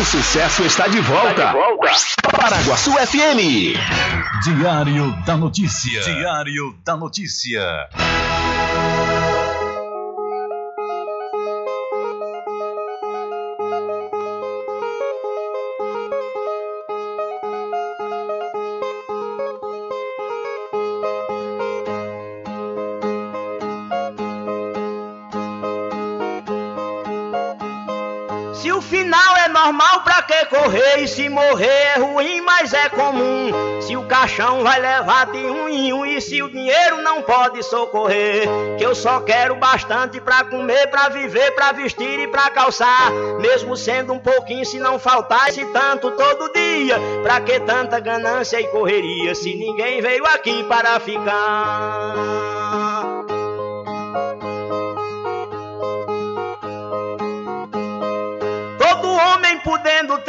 O sucesso está de volta. Está de volta. Paraguaçu FM. Diário da Notícia. Diário da Notícia. Morrer e se morrer é ruim, mas é comum. Se o caixão vai levar de um em um e se o dinheiro não pode socorrer, que eu só quero bastante pra comer, pra viver, pra vestir e pra calçar. Mesmo sendo um pouquinho, se não faltar esse tanto todo dia, pra que tanta ganância e correria se ninguém veio aqui para ficar?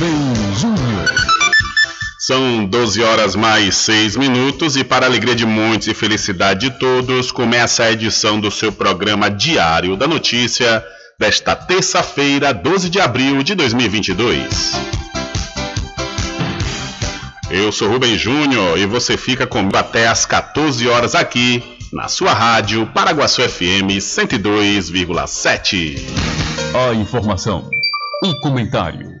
Rubem Júnior. São 12 horas mais 6 minutos e para alegria de muitos e felicidade de todos, começa a edição do seu programa Diário da Notícia desta terça-feira, 12 de abril de 2022. Eu sou Rubem Júnior e você fica comigo até às 14 horas aqui na sua rádio Paraguaçu FM 102,7. A informação, o comentário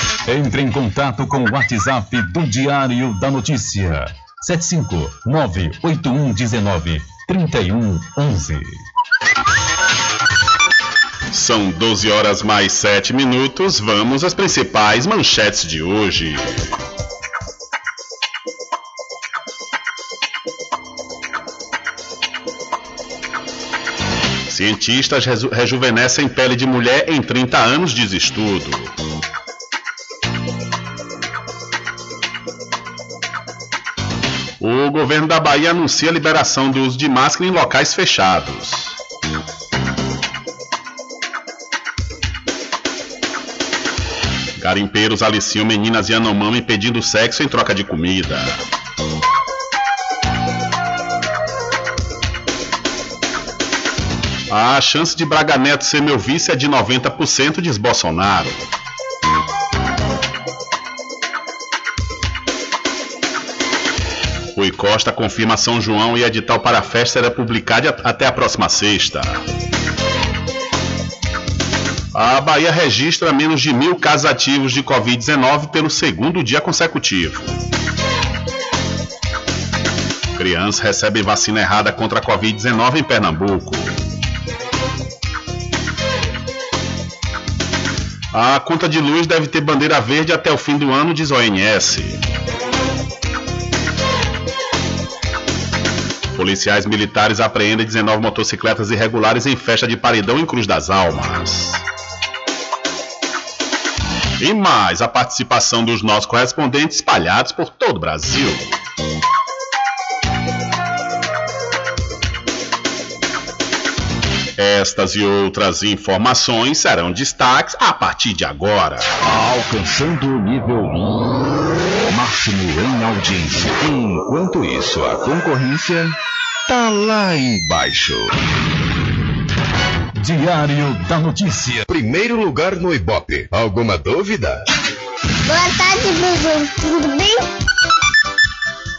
Entre em contato com o WhatsApp do Diário da Notícia. 759-8119-3111. São 12 horas mais 7 minutos. Vamos às principais manchetes de hoje. Cientistas reju rejuvenescem pele de mulher em 30 anos, de estudo. O governo da Bahia anuncia a liberação do uso de máscara em locais fechados. Garimpeiros aliciam meninas Yanomami pedindo sexo em troca de comida. A chance de Braga Neto ser meu vice é de 90%, diz Bolsonaro. Costa confirma São João e edital para a festa será publicado até a próxima sexta. A Bahia registra menos de mil casos ativos de Covid-19 pelo segundo dia consecutivo. Criança recebe vacina errada contra a Covid-19 em Pernambuco. A conta de luz deve ter bandeira verde até o fim do ano, diz ONS. Policiais militares apreendem 19 motocicletas irregulares em festa de paredão em Cruz das Almas. E mais a participação dos nossos correspondentes espalhados por todo o Brasil. Estas e outras informações serão destaques a partir de agora. Alcançando o nível máximo em audiência. Enquanto isso, a concorrência tá lá embaixo. Diário da Notícia. Primeiro lugar no Ibope. Alguma dúvida? Boa tarde, Bruno. Tudo bem?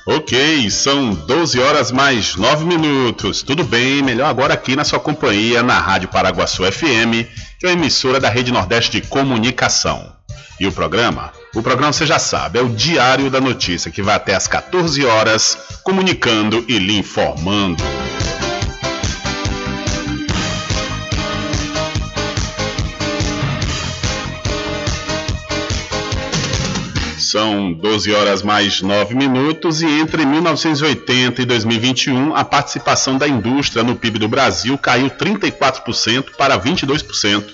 Ok, são 12 horas mais 9 minutos. Tudo bem, melhor agora aqui na sua companhia na Rádio Paraguaçu FM, que é uma emissora da Rede Nordeste de Comunicação. E o programa? O programa você já sabe, é o Diário da Notícia, que vai até às 14 horas, comunicando e lhe informando. São 12 horas mais 9 minutos e entre 1980 e 2021 a participação da indústria no PIB do Brasil caiu 34% para 22%.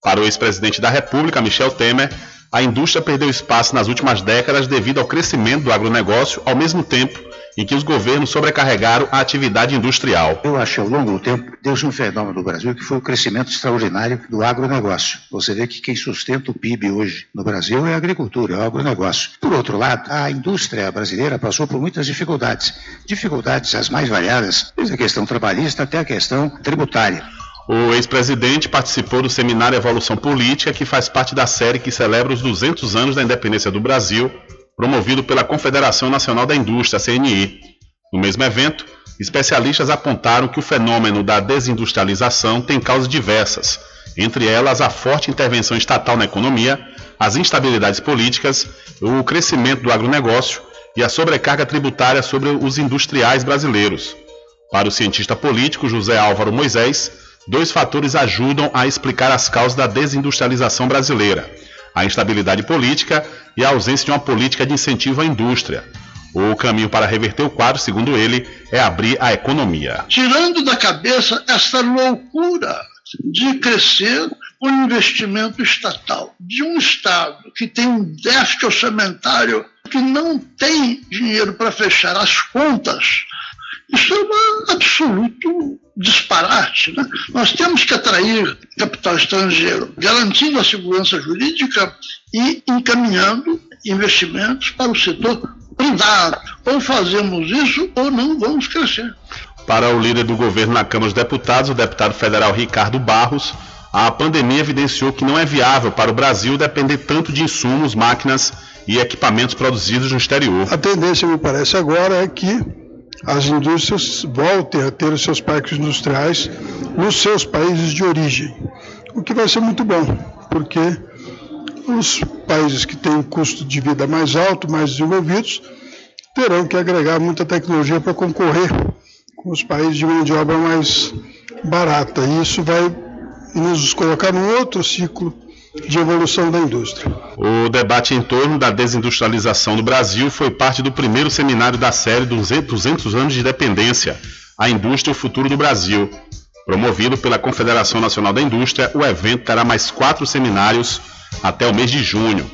Para o ex-presidente da República, Michel Temer, a indústria perdeu espaço nas últimas décadas devido ao crescimento do agronegócio, ao mesmo tempo em que os governos sobrecarregaram a atividade industrial. Eu acho que ao longo do tempo deu-se um fenômeno no Brasil que foi o crescimento extraordinário do agronegócio. Você vê que quem sustenta o PIB hoje no Brasil é a agricultura, é o agronegócio. Por outro lado, a indústria brasileira passou por muitas dificuldades. Dificuldades as mais variadas, desde a questão trabalhista até a questão tributária. O ex-presidente participou do seminário Evolução Política, que faz parte da série que celebra os 200 anos da independência do Brasil, promovido pela Confederação Nacional da Indústria, CNI. No mesmo evento, especialistas apontaram que o fenômeno da desindustrialização tem causas diversas, entre elas a forte intervenção estatal na economia, as instabilidades políticas, o crescimento do agronegócio e a sobrecarga tributária sobre os industriais brasileiros. Para o cientista político José Álvaro Moisés, dois fatores ajudam a explicar as causas da desindustrialização brasileira a instabilidade política e a ausência de uma política de incentivo à indústria. O caminho para reverter o quadro, segundo ele, é abrir a economia. Tirando da cabeça essa loucura de crescer o investimento estatal, de um Estado que tem um déficit orçamentário que não tem dinheiro para fechar as contas, isso é um absoluto disparate. Né? Nós temos que atrair capital estrangeiro, garantindo a segurança jurídica e encaminhando investimentos para o setor privado. Ou fazemos isso ou não vamos crescer. Para o líder do governo na Câmara dos Deputados, o deputado federal Ricardo Barros, a pandemia evidenciou que não é viável para o Brasil depender tanto de insumos, máquinas e equipamentos produzidos no exterior. A tendência, me parece agora, é que as indústrias voltem a ter os seus parques industriais nos seus países de origem, o que vai ser muito bom, porque os países que têm um custo de vida mais alto, mais desenvolvidos, terão que agregar muita tecnologia para concorrer com os países de mão de obra mais barata. E isso vai nos colocar num outro ciclo de evolução da indústria. O debate em torno da desindustrialização do Brasil foi parte do primeiro seminário da série 200 anos de independência, a indústria e o futuro do Brasil. Promovido pela Confederação Nacional da Indústria, o evento terá mais quatro seminários até o mês de junho.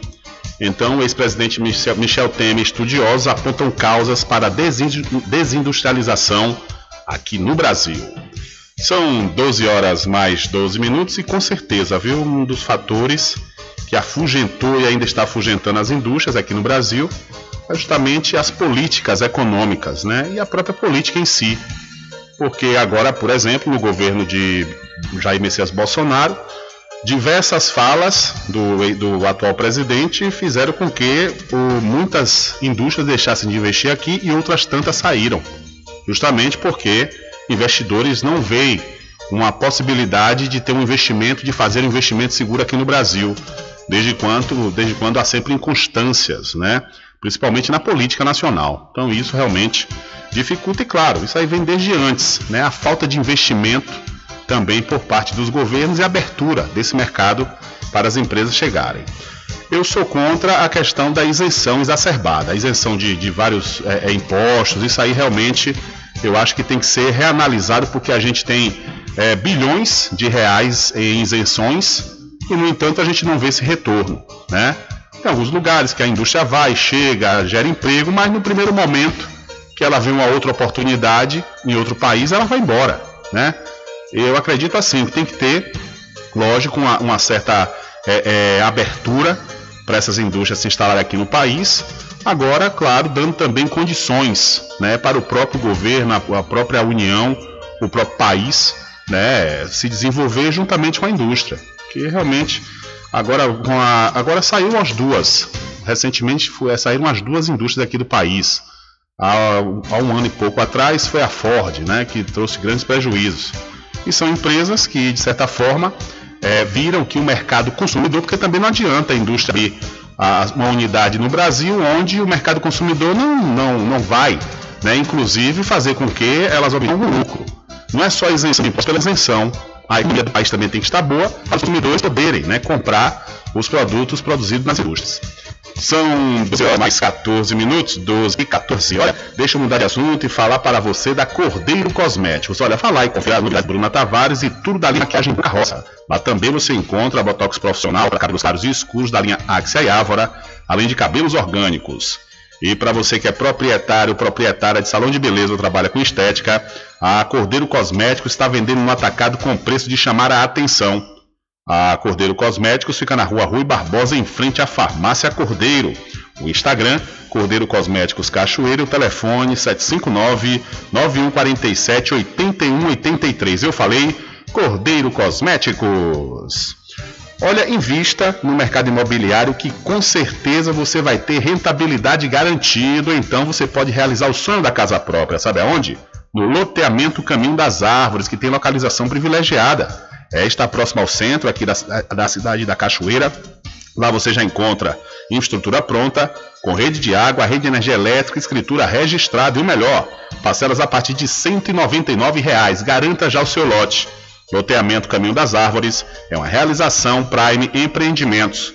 Então, o ex-presidente Michel Temer estudiosos apontam causas para a desindustrialização aqui no Brasil. São 12 horas mais 12 minutos e com certeza, viu, um dos fatores que afugentou e ainda está afugentando as indústrias aqui no Brasil é justamente as políticas econômicas, né? E a própria política em si. Porque agora, por exemplo, no governo de Jair Messias Bolsonaro, diversas falas do, do atual presidente fizeram com que o, muitas indústrias deixassem de investir aqui e outras tantas saíram. Justamente porque investidores não veem uma possibilidade de ter um investimento, de fazer um investimento seguro aqui no Brasil, desde quando, desde quando há sempre inconstâncias, né? principalmente na política nacional. Então isso realmente dificulta, e claro, isso aí vem desde antes, né? a falta de investimento também por parte dos governos e a abertura desse mercado para as empresas chegarem. Eu sou contra a questão da isenção exacerbada, a isenção de, de vários é, impostos, isso aí realmente eu acho que tem que ser reanalisado porque a gente tem é, bilhões de reais em isenções e, no entanto, a gente não vê esse retorno. Né? Tem alguns lugares que a indústria vai, chega, gera emprego, mas no primeiro momento que ela vê uma outra oportunidade em outro país, ela vai embora. Né? Eu acredito assim, que tem que ter, lógico, uma, uma certa é, é, abertura para essas indústrias se instalarem aqui no país, Agora, claro, dando também condições né, para o próprio governo, a própria União, o próprio país né, se desenvolver juntamente com a indústria. Que realmente agora, a, agora saíram as duas. Recentemente foi, saíram as duas indústrias aqui do país. Há, há, um ano e pouco atrás foi a Ford, né, que trouxe grandes prejuízos. E são empresas que, de certa forma, é, viram que o mercado consumidor, porque também não adianta a indústria abrir uma unidade no Brasil onde o mercado consumidor não, não, não vai, né, inclusive fazer com que elas obtenham lucro. Não é só isenção imposto pela isenção, a economia do país também tem que estar boa para os consumidores poderem né, comprar os produtos produzidos nas indústrias. São 12 horas mais 14 minutos, 12 e 14. Olha, deixa eu mudar de assunto e falar para você da Cordeiro Cosméticos. Olha, falar e confiar novidade Bruna Tavares e tudo da linha maquiagem carroça. Lá também você encontra Botox profissional para cabelos claros e escuros da linha Axia e Ávora, além de cabelos orgânicos. E para você que é proprietário, proprietária de salão de beleza ou trabalha com estética, a Cordeiro Cosméticos está vendendo no atacado com preço de chamar a atenção. A Cordeiro Cosméticos fica na rua Rui Barbosa, em frente à Farmácia Cordeiro. O Instagram, Cordeiro Cosméticos Cachoeiro, telefone 759-9147-8183. Eu falei Cordeiro Cosméticos. Olha, invista no mercado imobiliário que com certeza você vai ter rentabilidade garantida, então você pode realizar o sonho da casa própria. Sabe aonde? No loteamento Caminho das Árvores, que tem localização privilegiada é, está próximo ao centro aqui da, da cidade da Cachoeira. Lá você já encontra infraestrutura pronta, com rede de água, rede de energia elétrica, escritura registrada e o melhor, parcelas a partir de 199 reais. Garanta já o seu lote. Loteamento Caminho das Árvores é uma realização Prime Empreendimentos.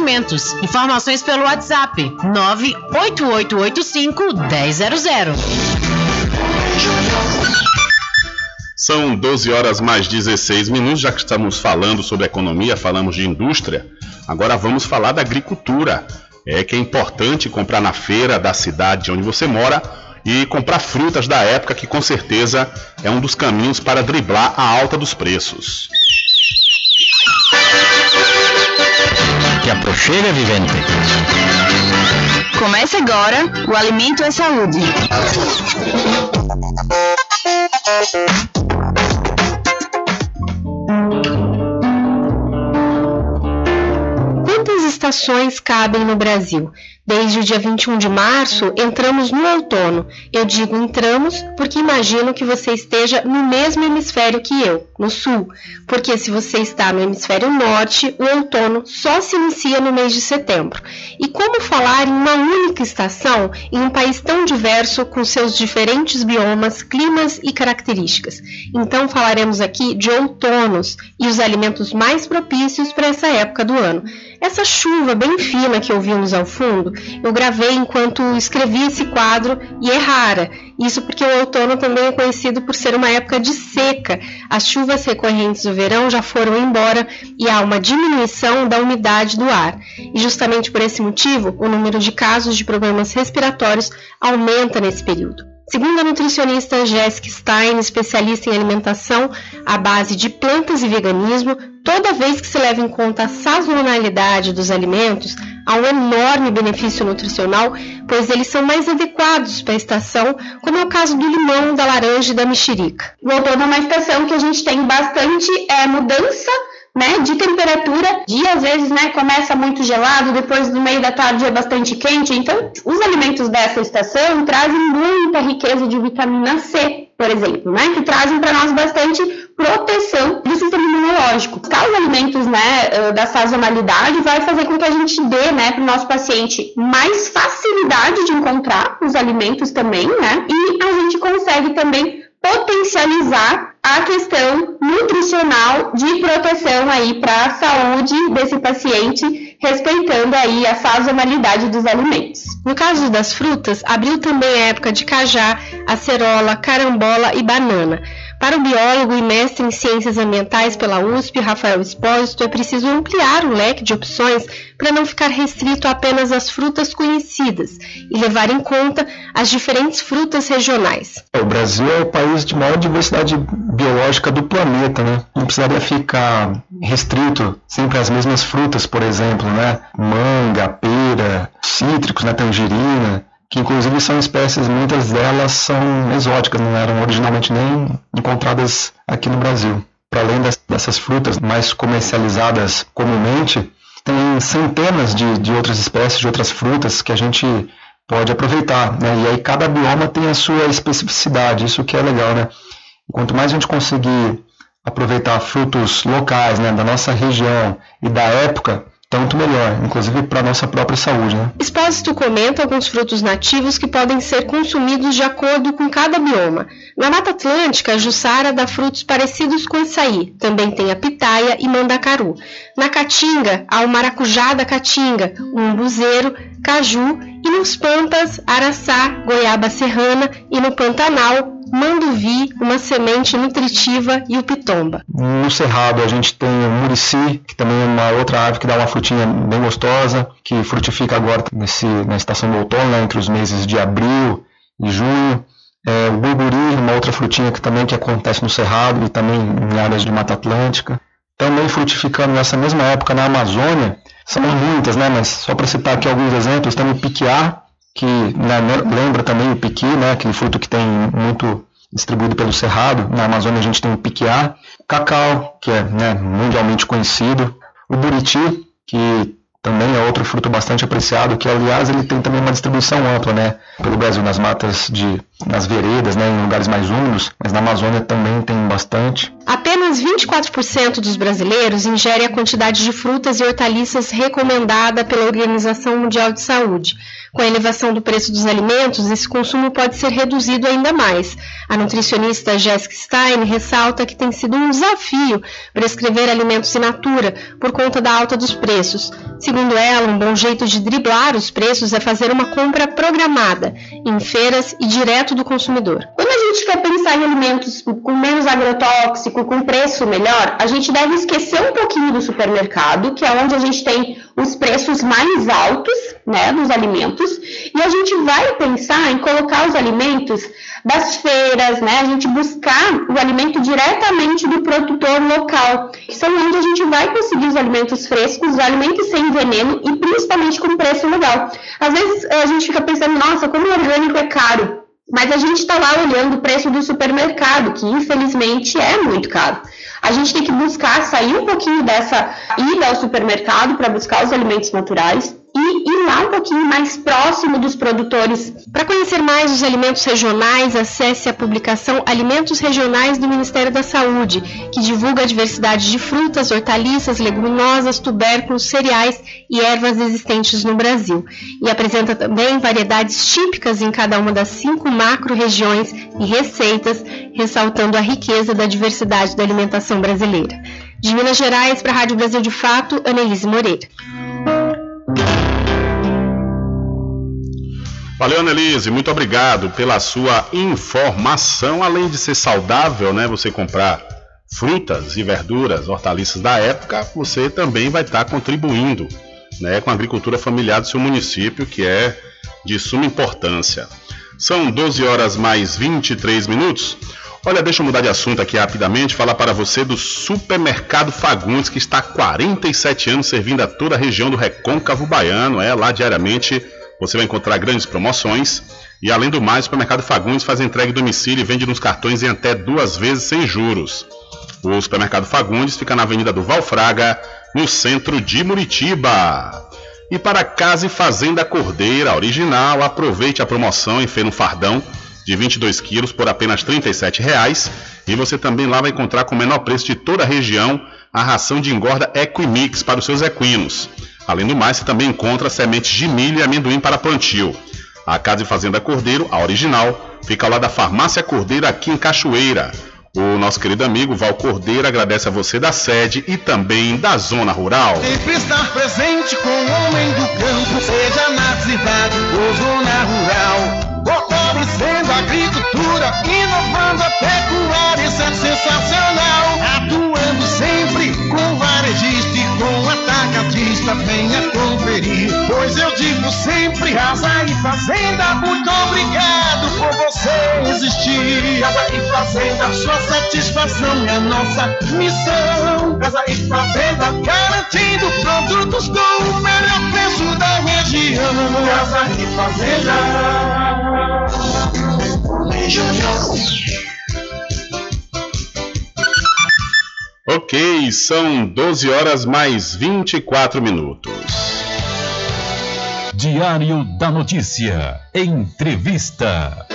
Empreendimentos. Informações pelo WhatsApp 98885 1000. São 12 horas mais 16 minutos, já que estamos falando sobre economia, falamos de indústria, agora vamos falar da agricultura. É que é importante comprar na feira da cidade onde você mora e comprar frutas da época, que com certeza é um dos caminhos para driblar a alta dos preços. Que aproxega, vivente. Começa agora o Alimento é Saúde. Quantas estações cabem no Brasil? Desde o dia 21 de março, entramos no outono. Eu digo entramos porque imagino que você esteja no mesmo hemisfério que eu, no sul. Porque se você está no hemisfério norte, o outono só se inicia no mês de setembro. E como falar em uma única estação em um país tão diverso com seus diferentes biomas, climas e características? Então falaremos aqui de outonos e os alimentos mais propícios para essa época do ano. Essa chuva bem fina que ouvimos ao fundo, eu gravei enquanto escrevi esse quadro e é rara. Isso porque o outono também é conhecido por ser uma época de seca. As chuvas recorrentes do verão já foram embora e há uma diminuição da umidade do ar. E justamente por esse motivo, o número de casos de problemas respiratórios aumenta nesse período. Segundo a nutricionista Jessica Stein, especialista em alimentação à base de plantas e veganismo, toda vez que se leva em conta a sazonalidade dos alimentos, há um enorme benefício nutricional, pois eles são mais adequados para a estação, como é o caso do limão, da laranja e da mexerica. O outono é uma estação que a gente tem bastante é, mudança né, de temperatura, dia às vezes, né, começa muito gelado, depois no meio da tarde é bastante quente. Então, os alimentos dessa estação trazem muita riqueza de vitamina C, por exemplo, né, que trazem para nós bastante proteção do sistema imunológico. Os alimentos, né, da sazonalidade vai fazer com que a gente dê, né, para o nosso paciente mais facilidade de encontrar os alimentos também, né, e a gente consegue também potencializar a questão nutricional de proteção aí para a saúde desse paciente, respeitando aí a sazonalidade dos alimentos. No caso das frutas, abriu também a época de cajá, acerola, carambola e banana. Para o biólogo e mestre em ciências ambientais pela USP, Rafael Espósito, é preciso ampliar o leque de opções para não ficar restrito apenas às frutas conhecidas e levar em conta as diferentes frutas regionais. O Brasil é o país de maior diversidade biológica do planeta, né? Não precisaria ficar restrito sempre às mesmas frutas, por exemplo, né? Manga, pera, cítricos, né? tangerina que inclusive são espécies, muitas delas são exóticas, não eram originalmente nem encontradas aqui no Brasil. Para além dessas frutas mais comercializadas comumente, tem centenas de, de outras espécies, de outras frutas que a gente pode aproveitar. Né? E aí cada bioma tem a sua especificidade, isso que é legal. Né? Quanto mais a gente conseguir aproveitar frutos locais, né, da nossa região e da época, tanto melhor, inclusive para a nossa própria saúde. Né? Expósito comenta alguns frutos nativos que podem ser consumidos de acordo com cada bioma. Na Mata Atlântica, a Jussara dá frutos parecidos com açaí, também tem a pitaia e mandacaru. Na Caatinga, há o maracujá da Caatinga, o umbuzeiro, caju e nos Pampas, araçá, goiaba serrana e no Pantanal, manduvi, uma semente nutritiva e o pitomba. No cerrado a gente tem o murici, que também é uma outra árvore que dá uma frutinha bem gostosa, que frutifica agora nesse, na estação do outono, né, entre os meses de abril e junho. É, o burburi, uma outra frutinha que também que acontece no cerrado e também em áreas de Mata Atlântica. Também frutificando nessa mesma época na Amazônia, são muitas, né, mas só para citar aqui alguns exemplos, tem o piquiá, que né, lembra também o piqui, né, aquele fruto que tem muito distribuído pelo Cerrado. Na Amazônia a gente tem o piquiá, cacau, que é né, mundialmente conhecido, o buriti, que também é outro fruto bastante apreciado, que aliás ele tem também uma distribuição ampla, né, pelo Brasil nas matas de nas veredas, né, em lugares mais úmidos, mas na Amazônia também tem bastante. Apenas 24% dos brasileiros ingerem a quantidade de frutas e hortaliças recomendada pela Organização Mundial de Saúde. Com a elevação do preço dos alimentos, esse consumo pode ser reduzido ainda mais. A nutricionista Jessica Stein ressalta que tem sido um desafio prescrever alimentos in natura por conta da alta dos preços. Segundo ela, um bom jeito de driblar os preços é fazer uma compra programada em feiras e direto do consumidor. Quando a gente quer pensar em alimentos com menos agrotóxico, com preço melhor, a gente deve esquecer um pouquinho do supermercado, que é onde a gente tem os preços mais altos né, dos alimentos, e a gente vai pensar em colocar os alimentos das feiras, né, a gente buscar o alimento diretamente do produtor local, que são onde a gente vai conseguir os alimentos frescos, os alimentos sem veneno e principalmente com preço legal. Às vezes a gente fica pensando, nossa, como o orgânico é caro. Mas a gente está lá olhando o preço do supermercado, que infelizmente é muito caro. A gente tem que buscar sair um pouquinho dessa ida ao supermercado para buscar os alimentos naturais e ir lá um pouquinho mais próximo dos produtores. Para conhecer mais os alimentos regionais, acesse a publicação Alimentos Regionais do Ministério da Saúde, que divulga a diversidade de frutas, hortaliças, leguminosas, tubérculos, cereais e ervas existentes no Brasil. E apresenta também variedades típicas em cada uma das cinco macro-regiões e receitas, ressaltando a riqueza da diversidade da alimentação brasileira. De Minas Gerais, para a Rádio Brasil de Fato, Annelise Moreira. Valeu, Annelise, muito obrigado pela sua informação. Além de ser saudável, né, você comprar frutas e verduras, hortaliças da época, você também vai estar contribuindo, né, com a agricultura familiar do seu município, que é de suma importância. São 12 horas mais 23 minutos. Olha, deixa eu mudar de assunto aqui rapidamente, falar para você do Supermercado Fagundes, que está há 47 anos servindo a toda a região do Recôncavo Baiano, é lá diariamente você vai encontrar grandes promoções e, além do mais, o Supermercado Fagundes faz entrega em domicílio e vende nos cartões em até duas vezes sem juros. O Supermercado Fagundes fica na Avenida do Valfraga, no centro de Muritiba. E para Casa e Fazenda Cordeira Original, aproveite a promoção em feira no fardão de 22 quilos por apenas R$ 37,00. E você também lá vai encontrar com o menor preço de toda a região a ração de engorda Equimix para os seus equinos. Além do mais, você também encontra sementes de milho e amendoim para plantio. A Casa e Fazenda Cordeiro, a original, fica ao lado da Farmácia Cordeiro aqui em Cachoeira. O nosso querido amigo Val Cordeiro agradece a você da sede e também da zona rural. Sempre estar presente com o homem do campo, seja na cidade ou zona rural. Fortalecendo a agricultura, inovando a pecuária, isso é sensacional. Atuando sempre com varejista e com atacadista, venha conferir. Pois eu digo sempre, casa e fazenda, muito obrigado por você fazenda, sua satisfação é a nossa missão. Casa e fazenda, garantindo produtos com o melhor preço da região. Casa e fazenda. Ok, são 12 horas mais 24 minutos. Diário da Notícia. Entrevista.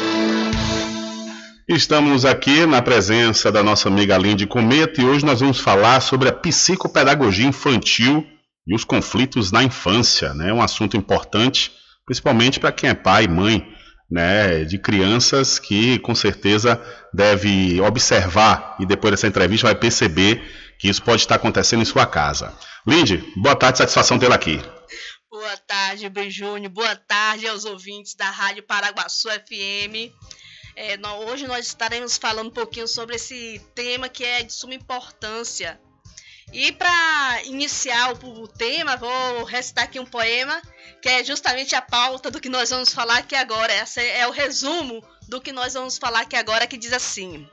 Estamos aqui na presença da nossa amiga Linde Cometa e hoje nós vamos falar sobre a psicopedagogia infantil e os conflitos na infância, né? Um assunto importante, principalmente para quem é pai e mãe né, de crianças que com certeza deve observar e depois dessa entrevista vai perceber que isso pode estar acontecendo em sua casa. Lindy, boa tarde, satisfação tê-la aqui. Boa tarde, Beijúnio. Boa tarde aos ouvintes da Rádio Paraguaçu FM. É, hoje nós estaremos falando um pouquinho sobre esse tema que é de suma importância. E para iniciar o, tema, vou recitar aqui um poema que é justamente a pauta do que nós vamos falar aqui agora. Essa é o resumo do que nós vamos falar aqui agora, que diz assim: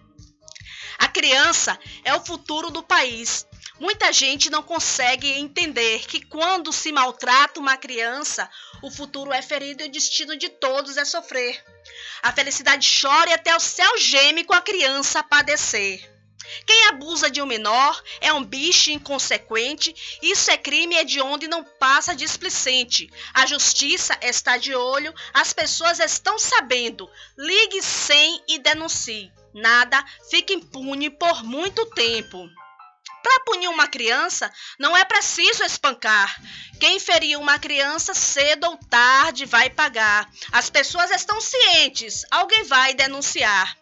A criança é o futuro do país. Muita gente não consegue entender que quando se maltrata uma criança, o futuro é ferido e o destino de todos é sofrer. A felicidade chora e até o céu geme com a criança a padecer. Quem abusa de um menor é um bicho inconsequente, isso é crime é de onde não passa displicente. A justiça está de olho, as pessoas estão sabendo. Ligue sem e denuncie. Nada fica impune por muito tempo. Para punir uma criança, não é preciso espancar. Quem ferir uma criança cedo ou tarde vai pagar. As pessoas estão cientes, alguém vai denunciar.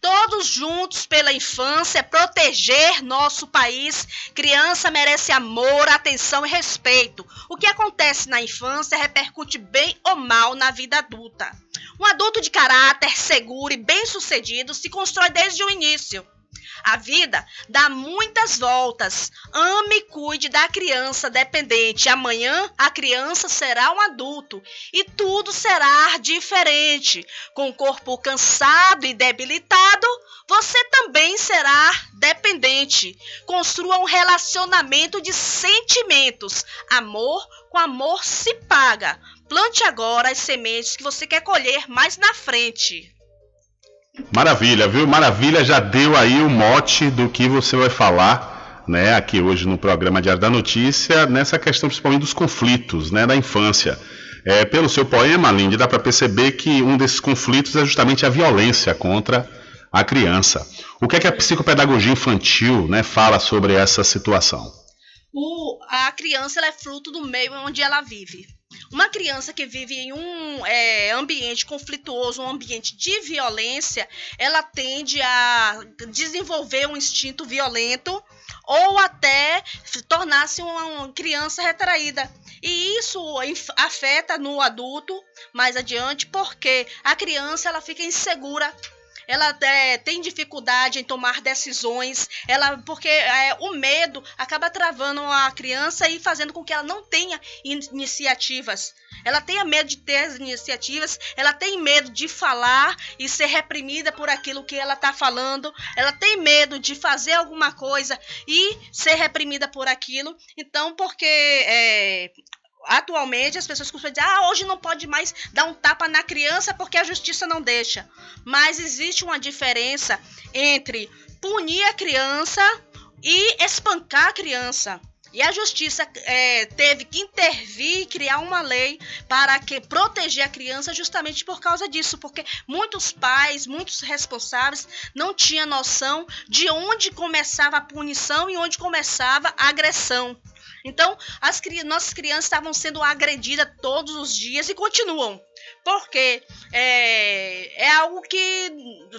Todos juntos pela infância, proteger nosso país. Criança merece amor, atenção e respeito. O que acontece na infância repercute bem ou mal na vida adulta. Um adulto de caráter seguro e bem-sucedido se constrói desde o início. A vida dá muitas voltas. Ame e cuide da criança dependente. Amanhã a criança será um adulto e tudo será diferente. Com o corpo cansado e debilitado, você também será dependente. Construa um relacionamento de sentimentos. Amor com amor se paga. Plante agora as sementes que você quer colher mais na frente. Maravilha, viu? Maravilha, já deu aí o mote do que você vai falar, né, aqui hoje no programa Diário da Notícia, nessa questão principalmente dos conflitos, né, da infância. É, pelo seu poema, Lindy, dá para perceber que um desses conflitos é justamente a violência contra a criança. O que é que a psicopedagogia infantil, né, fala sobre essa situação? O, a criança é fruto do meio onde ela vive. Uma criança que vive em um é, ambiente conflituoso, um ambiente de violência, ela tende a desenvolver um instinto violento ou até tornar-se uma criança retraída. E isso afeta no adulto mais adiante, porque a criança ela fica insegura ela é, tem dificuldade em tomar decisões, ela porque é, o medo acaba travando a criança e fazendo com que ela não tenha iniciativas. Ela tenha medo de ter as iniciativas, ela tem medo de falar e ser reprimida por aquilo que ela está falando, ela tem medo de fazer alguma coisa e ser reprimida por aquilo. Então, porque é, atualmente as pessoas costumam dizer: ah, hoje não pode mais dar um tapa na criança porque a justiça não deixa. Mas existe uma diferença entre punir a criança e espancar a criança. E a justiça é, teve que intervir e criar uma lei para que proteger a criança justamente por causa disso, porque muitos pais, muitos responsáveis não tinham noção de onde começava a punição e onde começava a agressão. Então, as nossas crianças estavam sendo agredidas todos os dias e continuam. Porque é, é algo que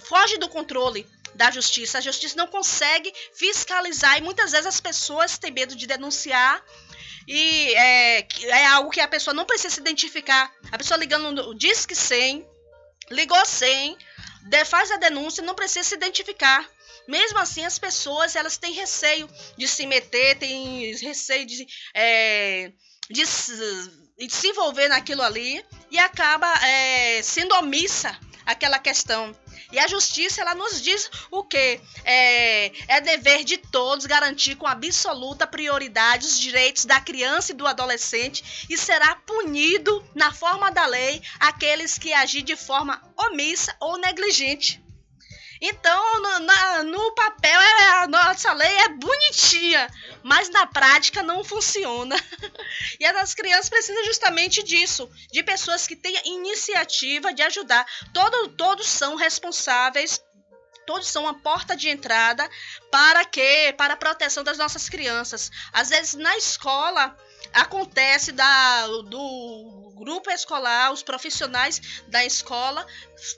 foge do controle da justiça. A justiça não consegue fiscalizar e muitas vezes as pessoas têm medo de denunciar e é, é algo que a pessoa não precisa se identificar. A pessoa ligando no Disque 100, ligou 100, faz a denúncia, não precisa se identificar. Mesmo assim, as pessoas elas têm receio de se meter, têm receio de, é, de, de se envolver naquilo ali e acaba é, sendo omissa aquela questão. E a justiça ela nos diz o que é, é dever de todos garantir com absoluta prioridade os direitos da criança e do adolescente e será punido na forma da lei aqueles que agir de forma omissa ou negligente. Então, no, na, no papel, é, a nossa lei é bonitinha, mas na prática não funciona. e as crianças precisam justamente disso, de pessoas que tenham iniciativa de ajudar. Todo, todos são responsáveis todos são uma porta de entrada para quê? Para a proteção das nossas crianças. Às vezes na escola acontece da, do grupo escolar, os profissionais da escola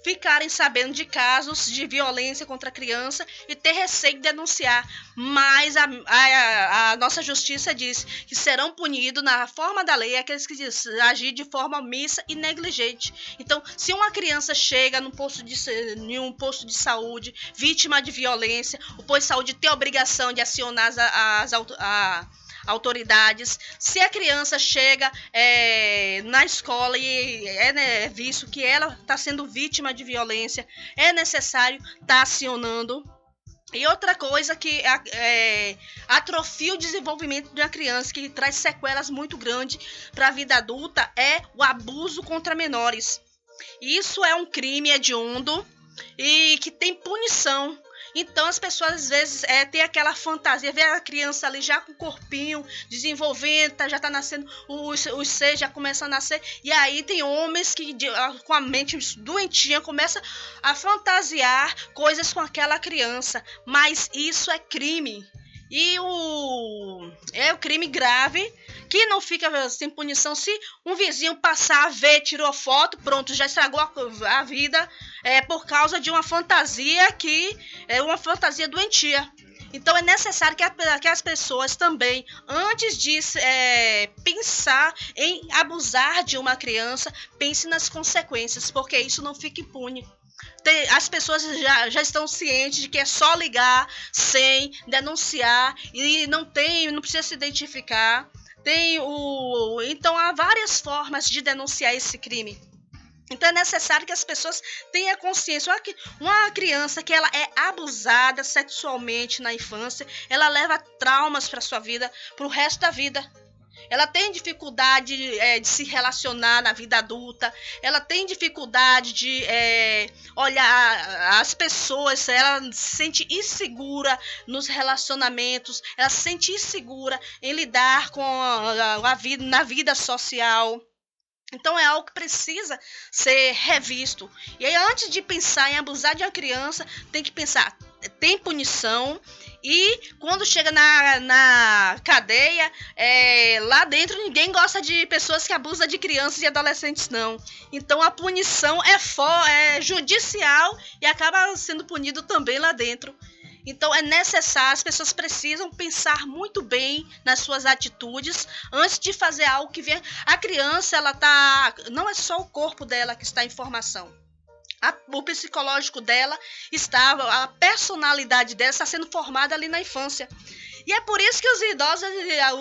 ficarem sabendo de casos de violência contra a criança e ter receio de denunciar. Mas a, a, a nossa justiça diz que serão punidos na forma da lei aqueles que agir de forma omissa e negligente. Então, se uma criança chega num posto de, em um posto de saúde vítima de violência, o posto de saúde tem a obrigação de acionar as, as, as autoridades. Se a criança chega é, na escola e é né, visto que ela está sendo vítima de violência, é necessário estar tá acionando. E outra coisa que é, atrofia o desenvolvimento de uma criança, que traz sequelas muito grandes para a vida adulta, é o abuso contra menores. Isso é um crime hediondo e que tem punição então as pessoas às vezes é, têm aquela fantasia, vê a criança ali já com o corpinho desenvolvendo, tá, já tá nascendo, os, os seios já começam a nascer, e aí tem homens que com a mente doentinha começa a fantasiar coisas com aquela criança, mas isso é crime. E o é o crime grave que não fica sem punição se um vizinho passar, ver, tirou foto, pronto, já estragou a, a vida é, por causa de uma fantasia que é uma fantasia doentia. Então é necessário que, a, que as pessoas também, antes de é, pensar em abusar de uma criança, pensem nas consequências, porque isso não fica impune. As pessoas já, já estão cientes de que é só ligar sem denunciar e não tem, não precisa se identificar. Tem o, então há várias formas de denunciar esse crime. Então é necessário que as pessoas tenham consciência. Uma criança que ela é abusada sexualmente na infância, ela leva traumas para sua vida, para o resto da vida. Ela tem dificuldade é, de se relacionar na vida adulta, ela tem dificuldade de é, olhar as pessoas, ela se sente insegura nos relacionamentos, ela se sente insegura em lidar com a, a vida, na vida social. Então é algo que precisa ser revisto. E aí, antes de pensar em abusar de uma criança, tem que pensar: tem punição. E quando chega na, na cadeia, é, lá dentro ninguém gosta de pessoas que abusam de crianças e adolescentes, não. Então a punição é, for, é judicial e acaba sendo punido também lá dentro. Então é necessário, as pessoas precisam pensar muito bem nas suas atitudes antes de fazer algo que venha. A criança, ela tá, não é só o corpo dela que está em formação. A, o psicológico dela está, a personalidade dela está sendo formada ali na infância. E é por isso que os idosos,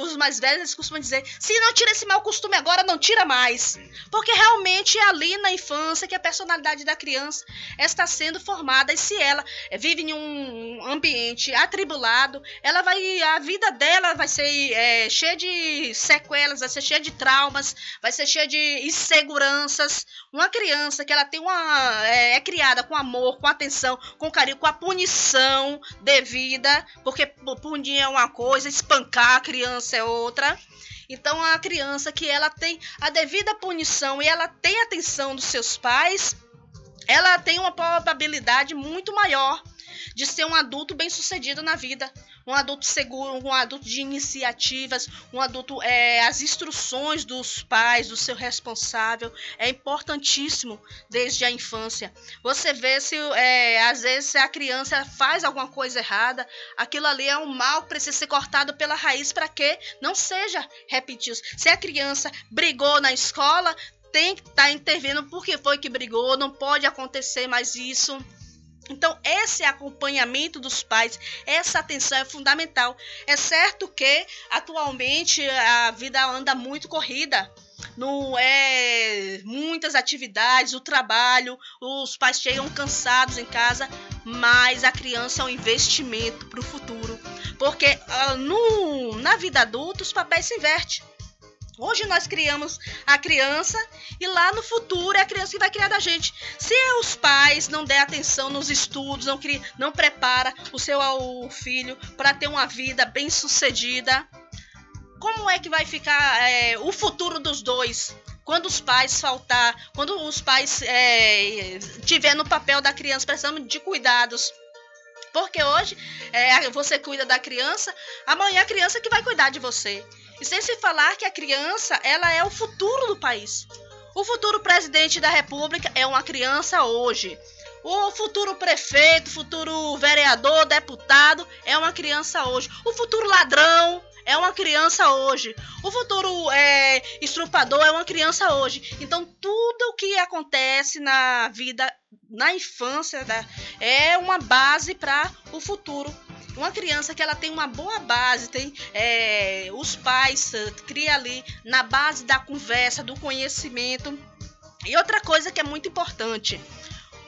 os mais velhos, costumam dizer: se não tira esse mau costume agora, não tira mais. Porque realmente é ali na infância que a personalidade da criança está sendo formada. E se ela vive em um ambiente atribulado, ela vai. A vida dela vai ser é, cheia de sequelas, vai ser cheia de traumas, vai ser cheia de inseguranças. Uma criança que ela tem uma. É, é criada com amor, com atenção, com carinho, com a punição devida, porque punir é uma coisa, espancar a criança é outra. Então a criança que ela tem a devida punição e ela tem a atenção dos seus pais, ela tem uma probabilidade muito maior de ser um adulto bem-sucedido na vida um adulto seguro, um adulto de iniciativas, um adulto. É, as instruções dos pais, do seu responsável, é importantíssimo desde a infância. Você vê se, é, às vezes, a criança faz alguma coisa errada, aquilo ali é um mal precisa ser cortado pela raiz para que não seja repetido. Se a criança brigou na escola, tem que estar tá intervindo porque foi que brigou, não pode acontecer mais isso. Então, esse acompanhamento dos pais, essa atenção é fundamental. É certo que atualmente a vida anda muito corrida. Não é muitas atividades, o trabalho, os pais chegam cansados em casa, mas a criança é um investimento para o futuro. Porque uh, no, na vida adulta os papéis se invertem. Hoje nós criamos a criança e lá no futuro é a criança que vai criar da gente. Se os pais não der atenção nos estudos, não, cria, não prepara o seu o filho para ter uma vida bem sucedida, como é que vai ficar é, o futuro dos dois? Quando os pais faltar, quando os pais é, tiver no papel da criança precisando de cuidados. Porque hoje é, você cuida da criança, amanhã a criança que vai cuidar de você. E sem se falar que a criança, ela é o futuro do país. O futuro presidente da República é uma criança hoje. O futuro prefeito, futuro vereador, deputado é uma criança hoje. O futuro ladrão é uma criança hoje. O futuro é, estrupador é uma criança hoje. Então, tudo o que acontece na vida, na infância, né, é uma base para o futuro uma criança que ela tem uma boa base, tem é, os pais eh, cria ali na base da conversa, do conhecimento. E outra coisa que é muito importante,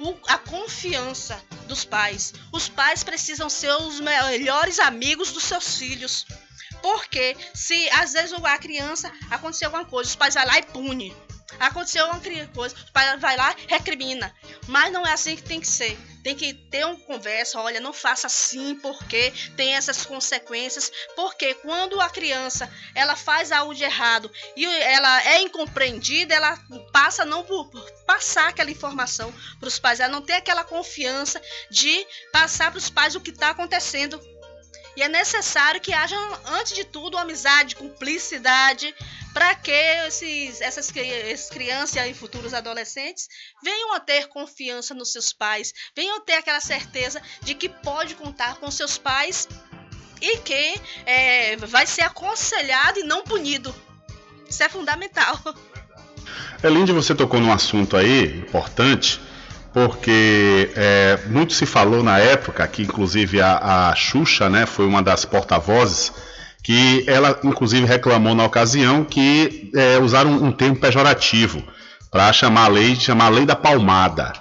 o, a confiança dos pais. Os pais precisam ser os melhores amigos dos seus filhos. Porque se às vezes a criança aconteceu alguma coisa, os pais vão lá e pune. Aconteceu uma coisa, os pais vai lá e recrimina. Mas não é assim que tem que ser tem que ter uma conversa, olha, não faça assim porque tem essas consequências, porque quando a criança ela faz algo de errado e ela é incompreendida, ela passa não por, por passar aquela informação para os pais, ela não tem aquela confiança de passar para os pais o que está acontecendo. E é necessário que haja, antes de tudo, amizade, cumplicidade, para que esses, essas, essas crianças e futuros adolescentes venham a ter confiança nos seus pais, venham a ter aquela certeza de que pode contar com seus pais e que é, vai ser aconselhado e não punido. Isso é fundamental. Elindy, você tocou num assunto aí importante, porque é, muito se falou na época, que inclusive a, a Xuxa né, foi uma das porta-vozes, que ela inclusive reclamou na ocasião que é, usaram um, termo pejorativo para chamar a lei, chamar a lei da palmada.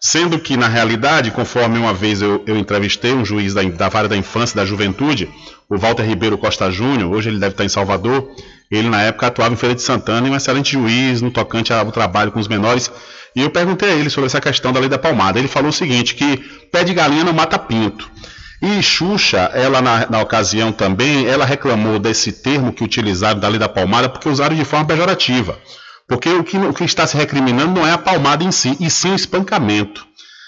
Sendo que, na realidade, conforme uma vez eu, eu entrevistei um juiz da, da vara da infância e da juventude, o Walter Ribeiro Costa Júnior, hoje ele deve estar em Salvador, ele na época atuava em Feira de Santana e um excelente juiz no tocante ao trabalho com os menores. E eu perguntei a ele sobre essa questão da lei da palmada. Ele falou o seguinte, que pé de galinha não mata pinto. E Xuxa, ela na, na, ocasião também, ela reclamou desse termo que utilizaram da lei da palmada porque usaram de forma pejorativa. Porque o que, o que está se recriminando não é a palmada em si, e sim o espancamento.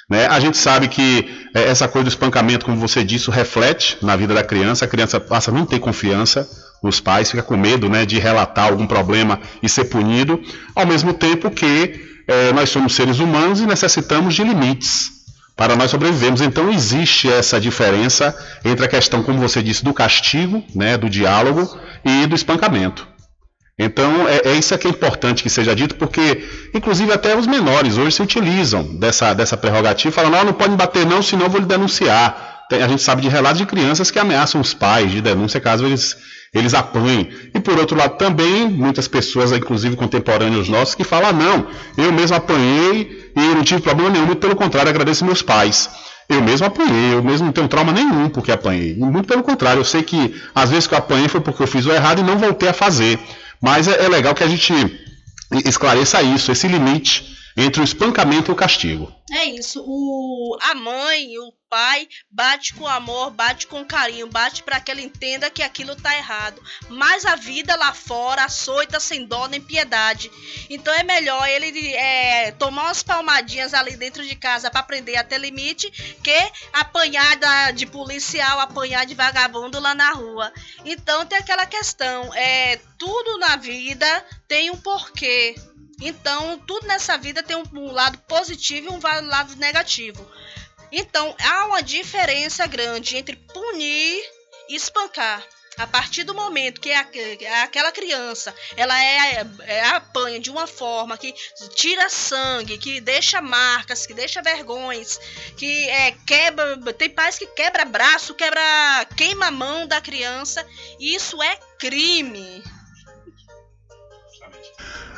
Né? A gente sabe que é, essa coisa do espancamento, como você disse, reflete na vida da criança. A criança passa a não ter confiança nos pais, fica com medo né, de relatar algum problema e ser punido, ao mesmo tempo que é, nós somos seres humanos e necessitamos de limites para nós sobrevivermos. Então existe essa diferença entre a questão, como você disse, do castigo, né, do diálogo e do espancamento. Então, é, é, isso que é importante que seja dito, porque, inclusive, até os menores hoje se utilizam dessa, dessa prerrogativa, falam, não, não pode bater não, senão eu vou lhe denunciar. A gente sabe de relatos de crianças que ameaçam os pais de denúncia caso eles, eles apanhem. E, por outro lado, também, muitas pessoas, inclusive contemporâneos nossos, que falam, ah, não, eu mesmo apanhei e não tive problema nenhum, pelo contrário, agradeço meus pais. Eu mesmo apanhei, eu mesmo não tenho trauma nenhum porque apanhei. Muito pelo contrário, eu sei que às vezes que eu apanhei foi porque eu fiz o errado e não voltei a fazer. Mas é, é legal que a gente esclareça isso, esse limite entre o espancamento e o castigo. É isso. O, a mãe, o pai bate com amor, bate com carinho, bate para que ele entenda que aquilo tá errado. Mas a vida lá fora açoita sem dó nem piedade. Então é melhor ele é, tomar umas palmadinhas ali dentro de casa para aprender a ter limite que apanhar de policial, apanhar de vagabundo lá na rua. Então tem aquela questão, é tudo na vida tem um porquê. Então, tudo nessa vida tem um, lado positivo e um lado negativo. Então, há uma diferença grande entre punir e espancar. A partir do momento que aquela criança ela é, é, apanha de uma forma que tira sangue, que deixa marcas, que deixa vergonhas, que é, quebra. Tem pais que quebra braço, quebra. queima a mão da criança. Isso é crime.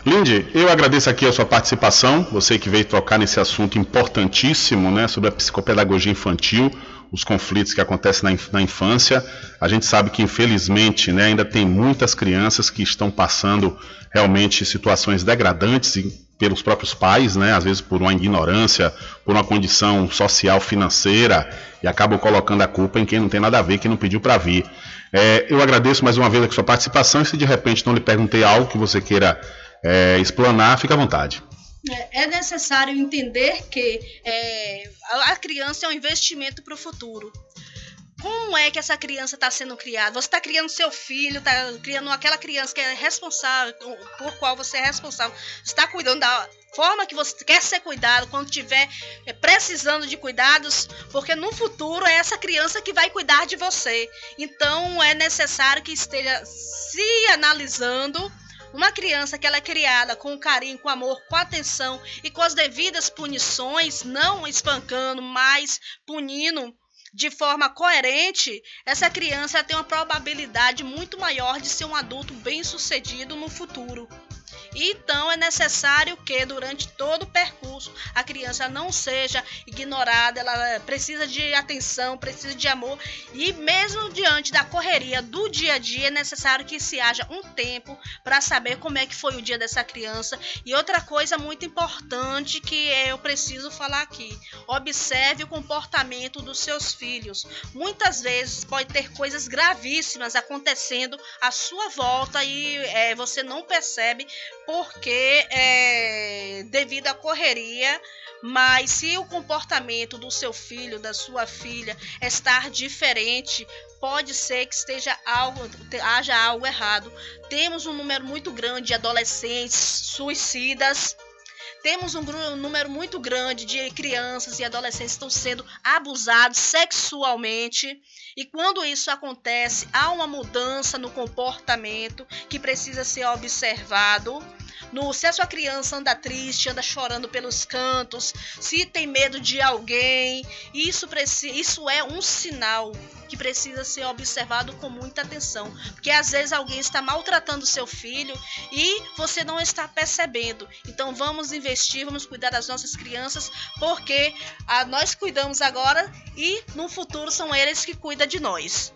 Lindy, eu agradeço aqui a sua participação, você que veio trocar nesse assunto importantíssimo, né, sobre a psicopedagogia infantil, os conflitos que acontecem na, na infância. A gente sabe que, infelizmente, né, ainda tem muitas crianças que estão passando realmente situações degradantes pelos próprios pais, né, às vezes por uma ignorância, por uma condição social, financeira, e acabam colocando a culpa em quem não tem nada a ver, quem não pediu para vir. É, eu agradeço mais uma vez a sua participação e se de repente não lhe perguntei algo que você queira é, explanar, fica à vontade. É, é necessário entender que é, a criança é um investimento para o futuro. Como é que essa criança está sendo criada? Você está criando seu filho, está criando aquela criança que é responsável, por qual você é responsável. está cuidando da forma que você quer ser cuidado, quando estiver é, precisando de cuidados, porque no futuro é essa criança que vai cuidar de você. Então é necessário que esteja se analisando uma criança que ela é criada com carinho, com amor, com atenção e com as devidas punições, não espancando, mas punindo de forma coerente, essa criança tem uma probabilidade muito maior de ser um adulto bem-sucedido no futuro. Então é necessário que durante todo o percurso a criança não seja ignorada, ela precisa de atenção, precisa de amor e mesmo diante da correria do dia a dia é necessário que se haja um tempo para saber como é que foi o dia dessa criança. E outra coisa muito importante que eu preciso falar aqui, observe o comportamento dos seus filhos. Muitas vezes pode ter coisas gravíssimas acontecendo à sua volta e é, você não percebe porque é, devido à correria, mas se o comportamento do seu filho, da sua filha estar diferente, pode ser que esteja algo, haja algo errado. Temos um número muito grande de adolescentes suicidas. Temos um número muito grande de crianças e adolescentes que estão sendo abusados sexualmente. E quando isso acontece, há uma mudança no comportamento que precisa ser observado. No, se a sua criança anda triste, anda chorando pelos cantos, se tem medo de alguém, isso, isso é um sinal que precisa ser observado com muita atenção, porque às vezes alguém está maltratando seu filho e você não está percebendo. Então vamos investir, vamos cuidar das nossas crianças, porque a, nós cuidamos agora e no futuro são eles que cuidam de nós.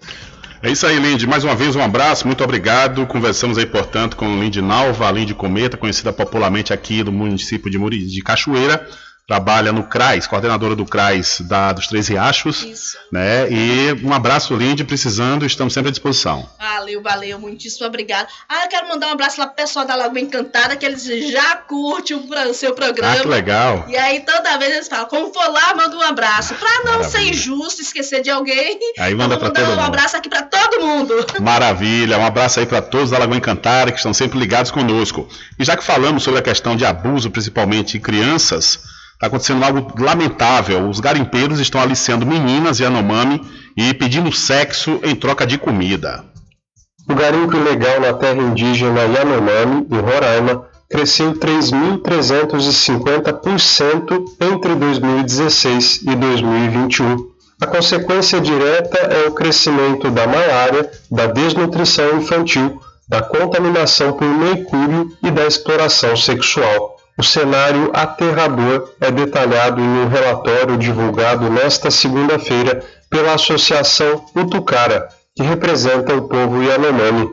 É isso aí, Lindy. Mais uma vez, um abraço, muito obrigado. Conversamos aí, portanto, com Lindy Nalva, Lindy Cometa, conhecida popularmente aqui do município de, Muri, de Cachoeira trabalha no CRAS, coordenadora do CRAS da, dos Três Riachos. Isso. Né? E um abraço, Lindy, precisando, estamos sempre à disposição. Valeu, valeu, muitíssimo obrigado. Ah, eu quero mandar um abraço lá pro pessoal da Lagoa Encantada, que eles já curtem o, seu programa. Ah, que legal. E aí toda vez eles falam, como for lá, manda um abraço. Pra não Maravilha. ser injusto, esquecer de alguém. Aí manda pra todo um mundo. Um abraço aqui pra todo mundo. Maravilha, um abraço aí para todos da Lagoa Encantada, que estão sempre ligados conosco. E já que falamos sobre a questão de abuso, principalmente em crianças, Está acontecendo algo lamentável. Os garimpeiros estão aliciando meninas Yanomami e pedindo sexo em troca de comida. O garimpo ilegal na terra indígena Yanomami, em Roraima, cresceu 3.350% entre 2016 e 2021. A consequência direta é o crescimento da malária, da desnutrição infantil, da contaminação por mercúrio e da exploração sexual. O cenário aterrador é detalhado em um relatório divulgado nesta segunda-feira pela Associação Utucara, que representa o povo Yanomami.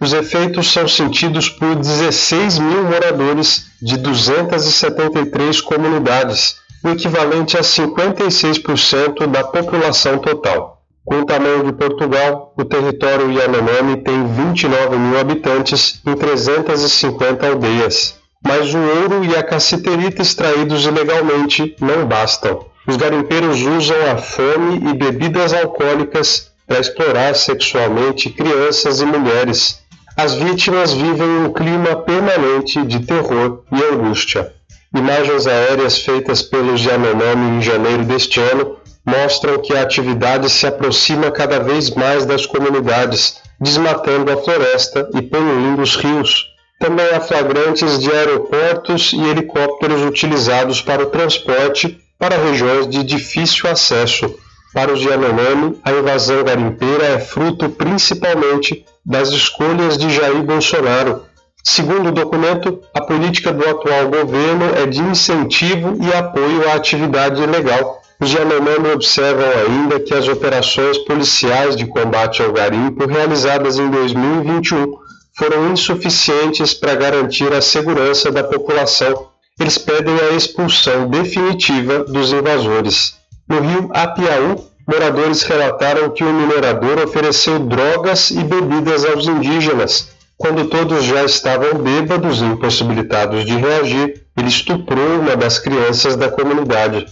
Os efeitos são sentidos por 16 mil moradores de 273 comunidades, o equivalente a 56% da população total. Com o tamanho de Portugal, o território Yanomami tem 29 mil habitantes em 350 aldeias. Mas o ouro e a cassiterita extraídos ilegalmente não bastam. Os garimpeiros usam a fome e bebidas alcoólicas para explorar sexualmente crianças e mulheres. As vítimas vivem um clima permanente de terror e angústia. Imagens aéreas feitas pelos Yanomami em janeiro deste ano mostram que a atividade se aproxima cada vez mais das comunidades, desmatando a floresta e poluindo os rios, também há flagrantes de aeroportos e helicópteros utilizados para o transporte para regiões de difícil acesso. Para os Yanomami, a invasão garimpeira é fruto principalmente das escolhas de Jair Bolsonaro. Segundo o documento, a política do atual governo é de incentivo e apoio à atividade ilegal. Os Yanomami observam ainda que as operações policiais de combate ao garimpo realizadas em 2021 foram insuficientes para garantir a segurança da população. Eles pedem a expulsão definitiva dos invasores. No rio Apiaú, moradores relataram que o minerador ofereceu drogas e bebidas aos indígenas. Quando todos já estavam bêbados e impossibilitados de reagir, ele estuprou uma das crianças da comunidade.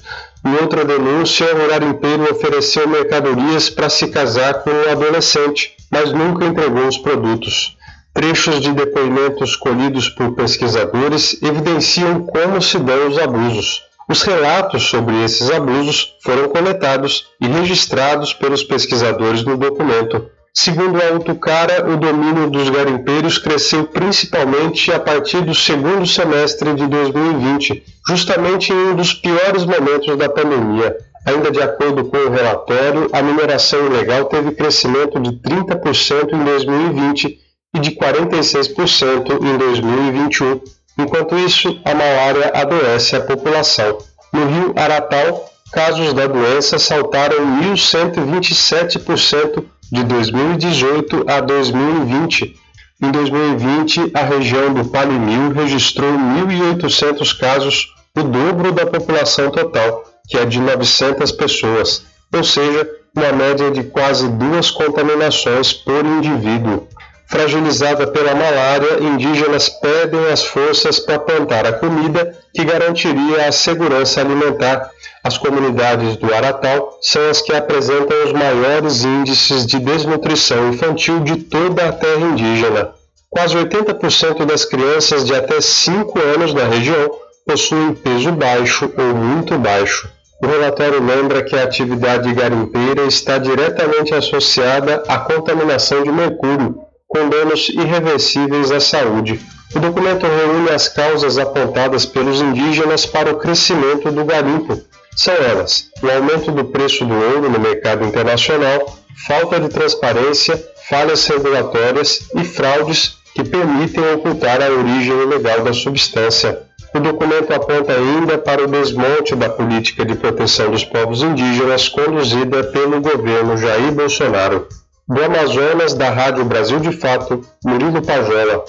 Em outra denúncia, o garimpeiro ofereceu mercadorias para se casar com um adolescente, mas nunca entregou os produtos. Trechos de depoimentos colhidos por pesquisadores evidenciam como se dão os abusos. Os relatos sobre esses abusos foram coletados e registrados pelos pesquisadores no documento. Segundo a Utucara, o domínio dos garimpeiros cresceu principalmente a partir do segundo semestre de 2020, justamente em um dos piores momentos da pandemia. Ainda de acordo com o relatório, a mineração ilegal teve crescimento de 30% em 2020 e de 46% em 2021. Enquanto isso, a malária adoece a população. No Rio Aratal, casos da doença saltaram 1.127% de 2018 a 2020. Em 2020, a região do Palimil registrou 1.800 casos, o dobro da população total, que é de 900 pessoas, ou seja, uma média de quase duas contaminações por indivíduo. Fragilizada pela malária, indígenas pedem as forças para plantar a comida que garantiria a segurança alimentar. As comunidades do Aratal são as que apresentam os maiores índices de desnutrição infantil de toda a terra indígena. Quase 80% das crianças de até 5 anos da região possuem peso baixo ou muito baixo. O relatório lembra que a atividade garimpeira está diretamente associada à contaminação de mercúrio, com danos irreversíveis à saúde. O documento reúne as causas apontadas pelos indígenas para o crescimento do garimpo. São elas: o aumento do preço do ouro no mercado internacional, falta de transparência, falhas regulatórias e fraudes que permitem ocultar a origem ilegal da substância. O documento aponta ainda para o desmonte da política de proteção dos povos indígenas conduzida pelo governo Jair Bolsonaro. Do Amazonas, da Rádio Brasil de Fato, Murilo Pajola.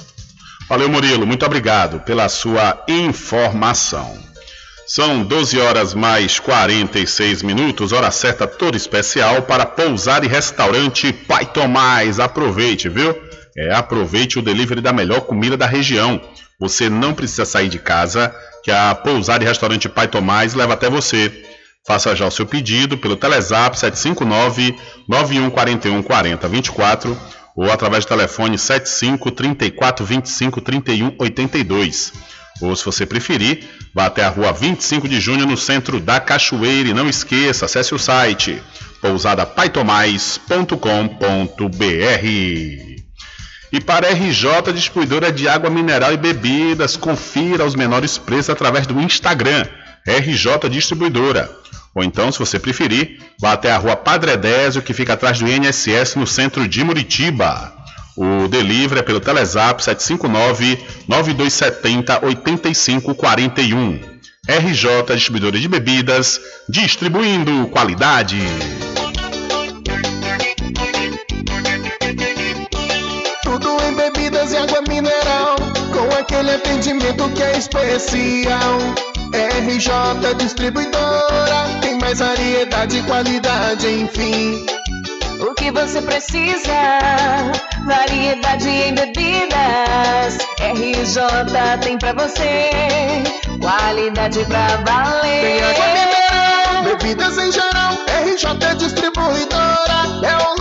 Valeu, Murilo. Muito obrigado pela sua informação. São 12 horas mais 46 minutos, hora certa toda especial para pousar e restaurante Pai Tomás. Aproveite, viu? É, aproveite o delivery da melhor comida da região. Você não precisa sair de casa, que a pousar e restaurante Pai Tomás leva até você. Faça já o seu pedido pelo Telezap 759 9141 4024 ou através do telefone 75 34 25 31 82. Ou se você preferir, vá até a rua 25 de junho no centro da Cachoeira e não esqueça, acesse o site pousadapaitomais.com.br. E para a RJ Distribuidora de Água Mineral e Bebidas, confira os menores preços através do Instagram, RJ Distribuidora. Ou então, se você preferir, vá até a rua Padre Désio, que fica atrás do INSS, no centro de Muritiba. O delivery é pelo Telezap 759-9270-8541. RJ Distribuidora de Bebidas, distribuindo qualidade. bebidas e água mineral, com aquele atendimento que é especial. RJ Distribuidora, tem mais variedade e qualidade, enfim. O que você precisa? Variedade em bebidas. RJ tem pra você. Qualidade pra valer. Água mineral, bebidas em geral. RJ Distribuidora é o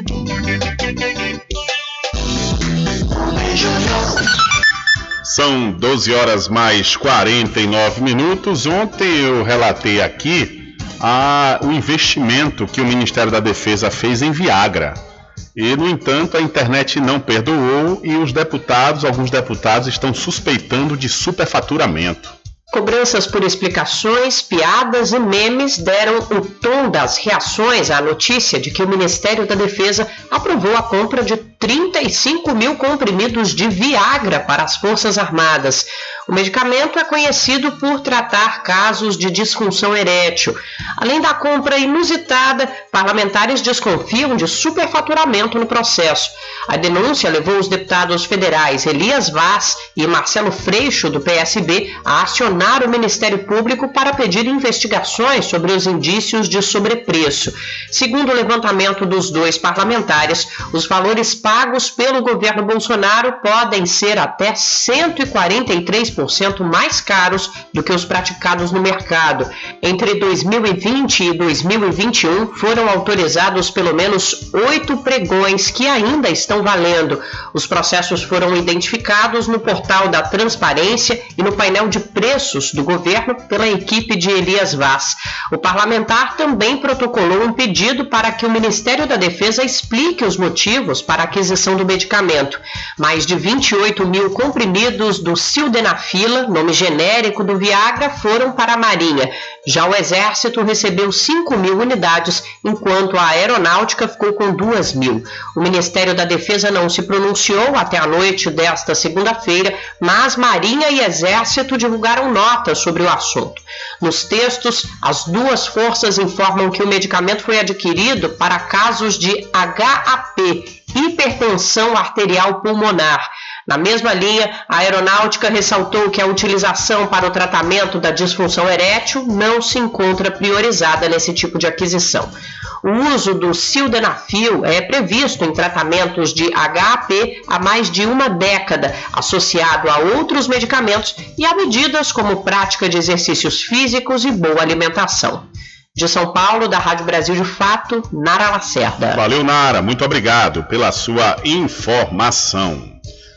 São 12 horas mais 49 minutos. Ontem eu relatei aqui a, o investimento que o Ministério da Defesa fez em Viagra. E, no entanto, a internet não perdoou e os deputados, alguns deputados, estão suspeitando de superfaturamento. Cobranças por explicações, piadas e memes deram o tom das reações à notícia de que o Ministério da Defesa aprovou a compra de 35 mil comprimidos de Viagra para as Forças Armadas. O medicamento é conhecido por tratar casos de disfunção erétil. Além da compra inusitada, parlamentares desconfiam de superfaturamento no processo. A denúncia levou os deputados federais Elias Vaz e Marcelo Freixo, do PSB, a acionar o Ministério Público para pedir investigações sobre os indícios de sobrepreço. Segundo o levantamento dos dois parlamentares, os valores pagos pelo governo Bolsonaro podem ser até 143% mais caros do que os praticados no mercado. Entre 2020 e 2021 foram autorizados pelo menos oito pregões que ainda estão valendo. Os processos foram identificados no portal da Transparência e no painel de preços do governo pela equipe de Elias Vaz. O parlamentar também protocolou um pedido para que o Ministério da Defesa explique os motivos para a aquisição do medicamento. Mais de 28 mil comprimidos do Sildenafil Sildenafila, nome genérico do Viagra, foram para a Marinha. Já o Exército recebeu 5 mil unidades, enquanto a Aeronáutica ficou com 2 mil. O Ministério da Defesa não se pronunciou até a noite desta segunda-feira, mas Marinha e Exército divulgaram notas sobre o assunto. Nos textos, as duas forças informam que o medicamento foi adquirido para casos de HAP, hipertensão arterial pulmonar. Na mesma linha, a aeronáutica ressaltou que a utilização para o tratamento da disfunção erétil não se encontra priorizada nesse tipo de aquisição. O uso do sildenafil é previsto em tratamentos de HAP há mais de uma década, associado a outros medicamentos e a medidas como prática de exercícios físicos e boa alimentação. De São Paulo, da Rádio Brasil de Fato, Nara Lacerda. Valeu, Nara. Muito obrigado pela sua informação.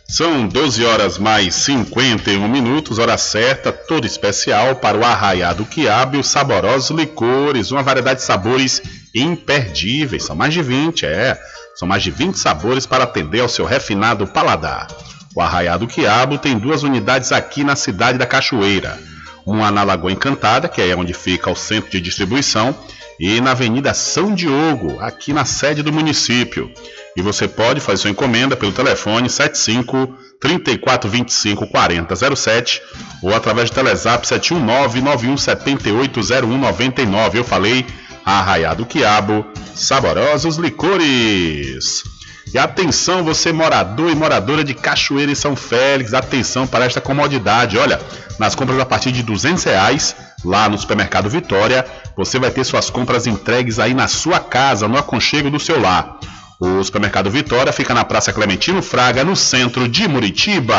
São 12 horas mais 51 minutos, hora certa, toda especial para o Arraiado Quiabo e os saborosos licores, uma variedade de sabores imperdíveis. São mais de 20, é. São mais de 20 sabores para atender ao seu refinado paladar. O Arraiado Quiabo tem duas unidades aqui na cidade da Cachoeira. Uma na Lagoa Encantada, que é onde fica o centro de distribuição, e na Avenida São Diogo, aqui na sede do município. E você pode fazer sua encomenda pelo telefone 75 3425 4007 ou através do Telezap 719 91780199. Eu falei Arraiado Quiabo, saborosos licores. E atenção, você morador e moradora de Cachoeira e São Félix, atenção para esta comodidade. Olha, nas compras a partir de 200 reais, lá no supermercado Vitória, você vai ter suas compras entregues aí na sua casa, no aconchego do seu lar. O supermercado Vitória fica na Praça Clementino Fraga, no centro de Muritiba.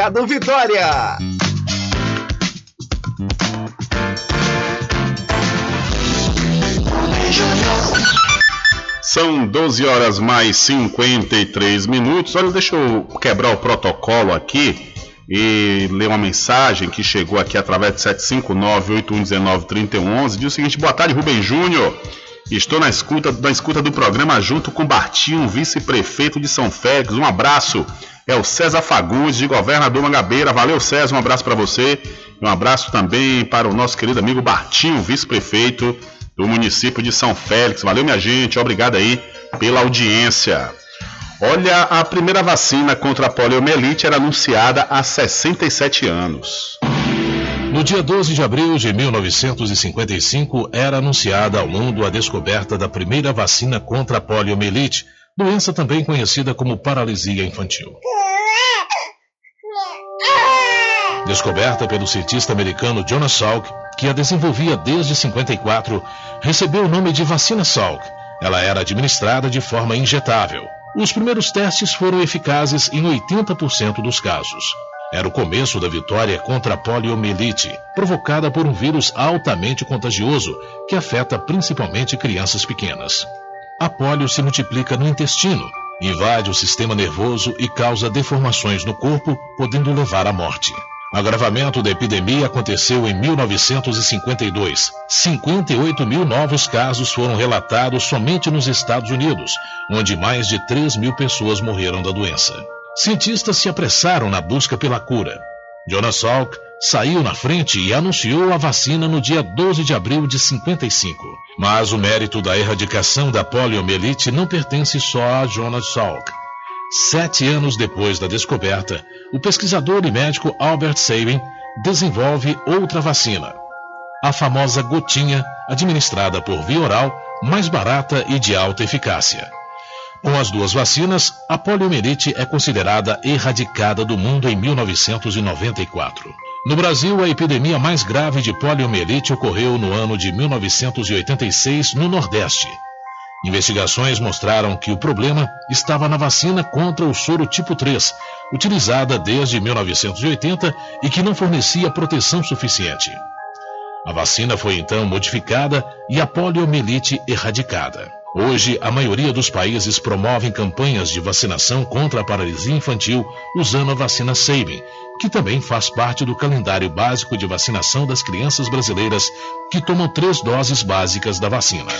Mercado Vitória. São 12 horas mais 53 minutos. Olha, deixa eu quebrar o protocolo aqui e ler uma mensagem que chegou aqui através de 759-8119-3111. Diz o seguinte: Boa tarde, Rubem Júnior. Estou na escuta, na escuta do programa junto com Bartinho, vice-prefeito de São Félix. Um abraço é o César Fagundes, de Governador Mangabeira. Valeu, César, um abraço para você. Um abraço também para o nosso querido amigo Bartinho, vice-prefeito do município de São Félix. Valeu, minha gente, obrigado aí pela audiência. Olha, a primeira vacina contra a poliomielite era anunciada há 67 anos. No dia 12 de abril de 1955, era anunciada ao mundo a descoberta da primeira vacina contra a poliomielite, doença também conhecida como paralisia infantil. Descoberta pelo cientista americano Jonas Salk, que a desenvolvia desde 54, recebeu o nome de vacina Salk. Ela era administrada de forma injetável. Os primeiros testes foram eficazes em 80% dos casos. Era o começo da vitória contra a poliomielite, provocada por um vírus altamente contagioso que afeta principalmente crianças pequenas. A polio se multiplica no intestino, invade o sistema nervoso e causa deformações no corpo, podendo levar à morte. O agravamento da epidemia aconteceu em 1952. 58 mil novos casos foram relatados somente nos Estados Unidos, onde mais de 3 mil pessoas morreram da doença. Cientistas se apressaram na busca pela cura. Jonas Salk saiu na frente e anunciou a vacina no dia 12 de abril de 55. Mas o mérito da erradicação da poliomielite não pertence só a Jonas Salk. Sete anos depois da descoberta, o pesquisador e médico Albert Sabin desenvolve outra vacina, a famosa gotinha, administrada por via oral, mais barata e de alta eficácia. Com as duas vacinas, a poliomielite é considerada erradicada do mundo em 1994. No Brasil, a epidemia mais grave de poliomielite ocorreu no ano de 1986 no Nordeste. Investigações mostraram que o problema estava na vacina contra o soro tipo 3, utilizada desde 1980 e que não fornecia proteção suficiente. A vacina foi então modificada e a poliomielite erradicada. Hoje, a maioria dos países promovem campanhas de vacinação contra a paralisia infantil usando a vacina Sabin, que também faz parte do calendário básico de vacinação das crianças brasileiras que tomam três doses básicas da vacina.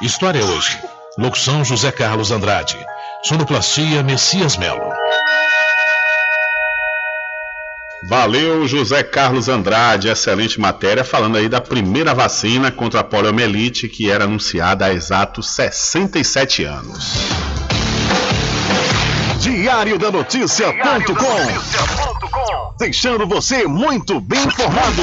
História hoje. Locução José Carlos Andrade. Sonoplastia Messias Melo. Valeu, José Carlos Andrade, excelente matéria, falando aí da primeira vacina contra a poliomielite que era anunciada há exatos 67 anos. Diário da Notícia.com Deixando você muito bem informado.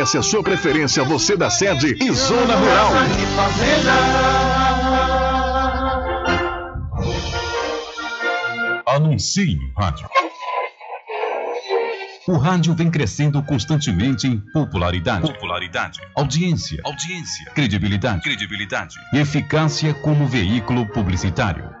a sua preferência, você da sede e zona rural. Anuncie no rádio. O rádio vem crescendo constantemente em popularidade, popularidade, audiência, audiência, credibilidade, credibilidade, e eficácia como veículo publicitário.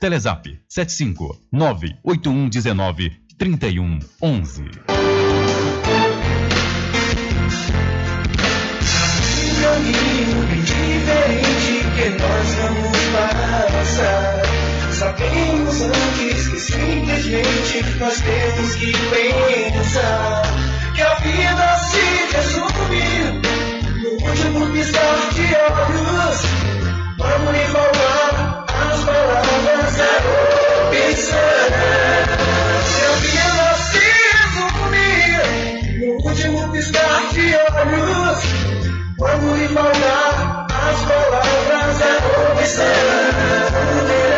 Telezap 75 98119 3111. caminho bem diferente que nós vamos passar. Sabemos antes que simplesmente nós temos que pensar que a vida se resume no último piscar de olhos. Vamos lhe falar é a. Vamos lhe falar as palavras é opção.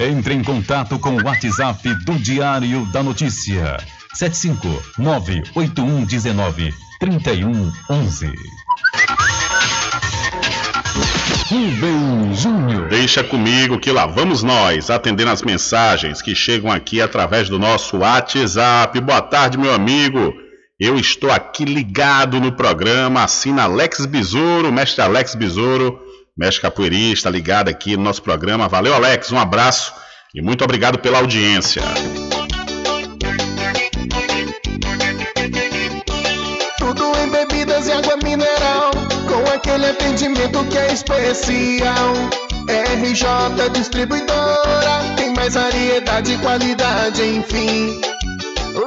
Entre em contato com o WhatsApp do Diário da Notícia. 759-8119-3111. Rubem Júnior. Deixa comigo que lá vamos nós, atendendo as mensagens que chegam aqui através do nosso WhatsApp. Boa tarde, meu amigo. Eu estou aqui ligado no programa, assina Alex Besouro, mestre Alex Besouro, mestre capoeirista, ligado aqui no nosso programa. Valeu, Alex, um abraço e muito obrigado pela audiência. Tudo em bebidas e água mineral, com aquele atendimento que é especial. RJ Distribuidora, tem mais variedade e qualidade, enfim.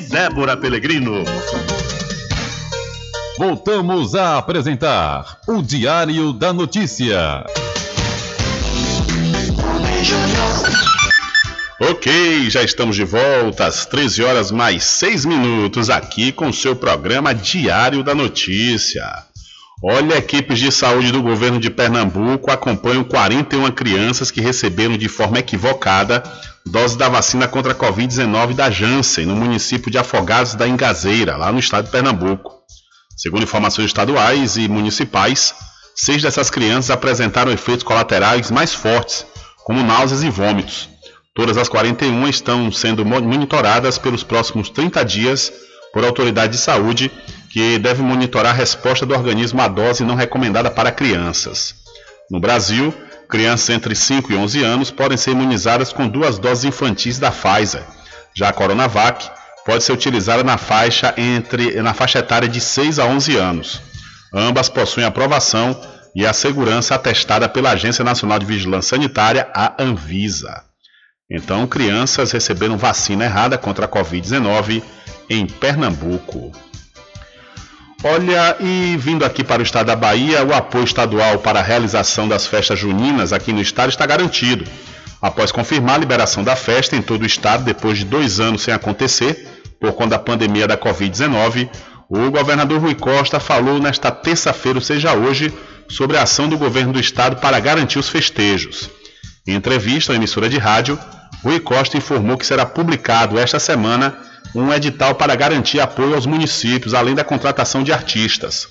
Débora Pelegrino. Voltamos a apresentar o Diário da Notícia. Ok, já estamos de volta às 13 horas mais 6 minutos aqui com seu programa Diário da Notícia. Olha, equipes de saúde do governo de Pernambuco acompanham 41 crianças que receberam de forma equivocada dose da vacina contra a Covid-19 da Janssen, no município de Afogados da Engazeira, lá no estado de Pernambuco. Segundo informações estaduais e municipais, seis dessas crianças apresentaram efeitos colaterais mais fortes, como náuseas e vômitos. Todas as 41 estão sendo monitoradas pelos próximos 30 dias por autoridade de saúde, que deve monitorar a resposta do organismo à dose não recomendada para crianças. No Brasil, crianças entre 5 e 11 anos podem ser imunizadas com duas doses infantis da Pfizer. Já a Coronavac pode ser utilizada na faixa entre na faixa etária de 6 a 11 anos. Ambas possuem aprovação e a segurança atestada pela Agência Nacional de Vigilância Sanitária, a Anvisa. Então, crianças receberam vacina errada contra a Covid-19 em Pernambuco. Olha, e vindo aqui para o estado da Bahia, o apoio estadual para a realização das festas juninas aqui no estado está garantido. Após confirmar a liberação da festa em todo o estado, depois de dois anos sem acontecer, por conta da pandemia da Covid-19, o governador Rui Costa falou nesta terça-feira, ou seja, hoje, sobre a ação do governo do estado para garantir os festejos. Em entrevista à emissora de rádio, Rui Costa informou que será publicado esta semana um edital para garantir apoio aos municípios, além da contratação de artistas.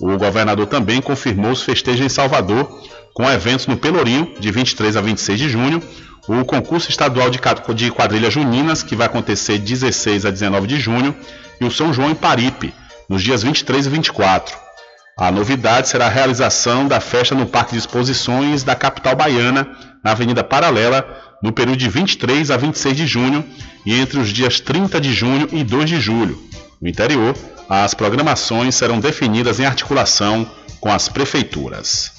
O governador também confirmou os festejos em Salvador, com eventos no Pelourinho, de 23 a 26 de junho, o concurso estadual de quadrilhas juninas, que vai acontecer de 16 a 19 de junho, e o São João em Paripe, nos dias 23 e 24. A novidade será a realização da festa no Parque de Exposições da capital baiana, na Avenida Paralela, no período de 23 a 26 de junho e entre os dias 30 de junho e 2 de julho. No interior, as programações serão definidas em articulação com as prefeituras.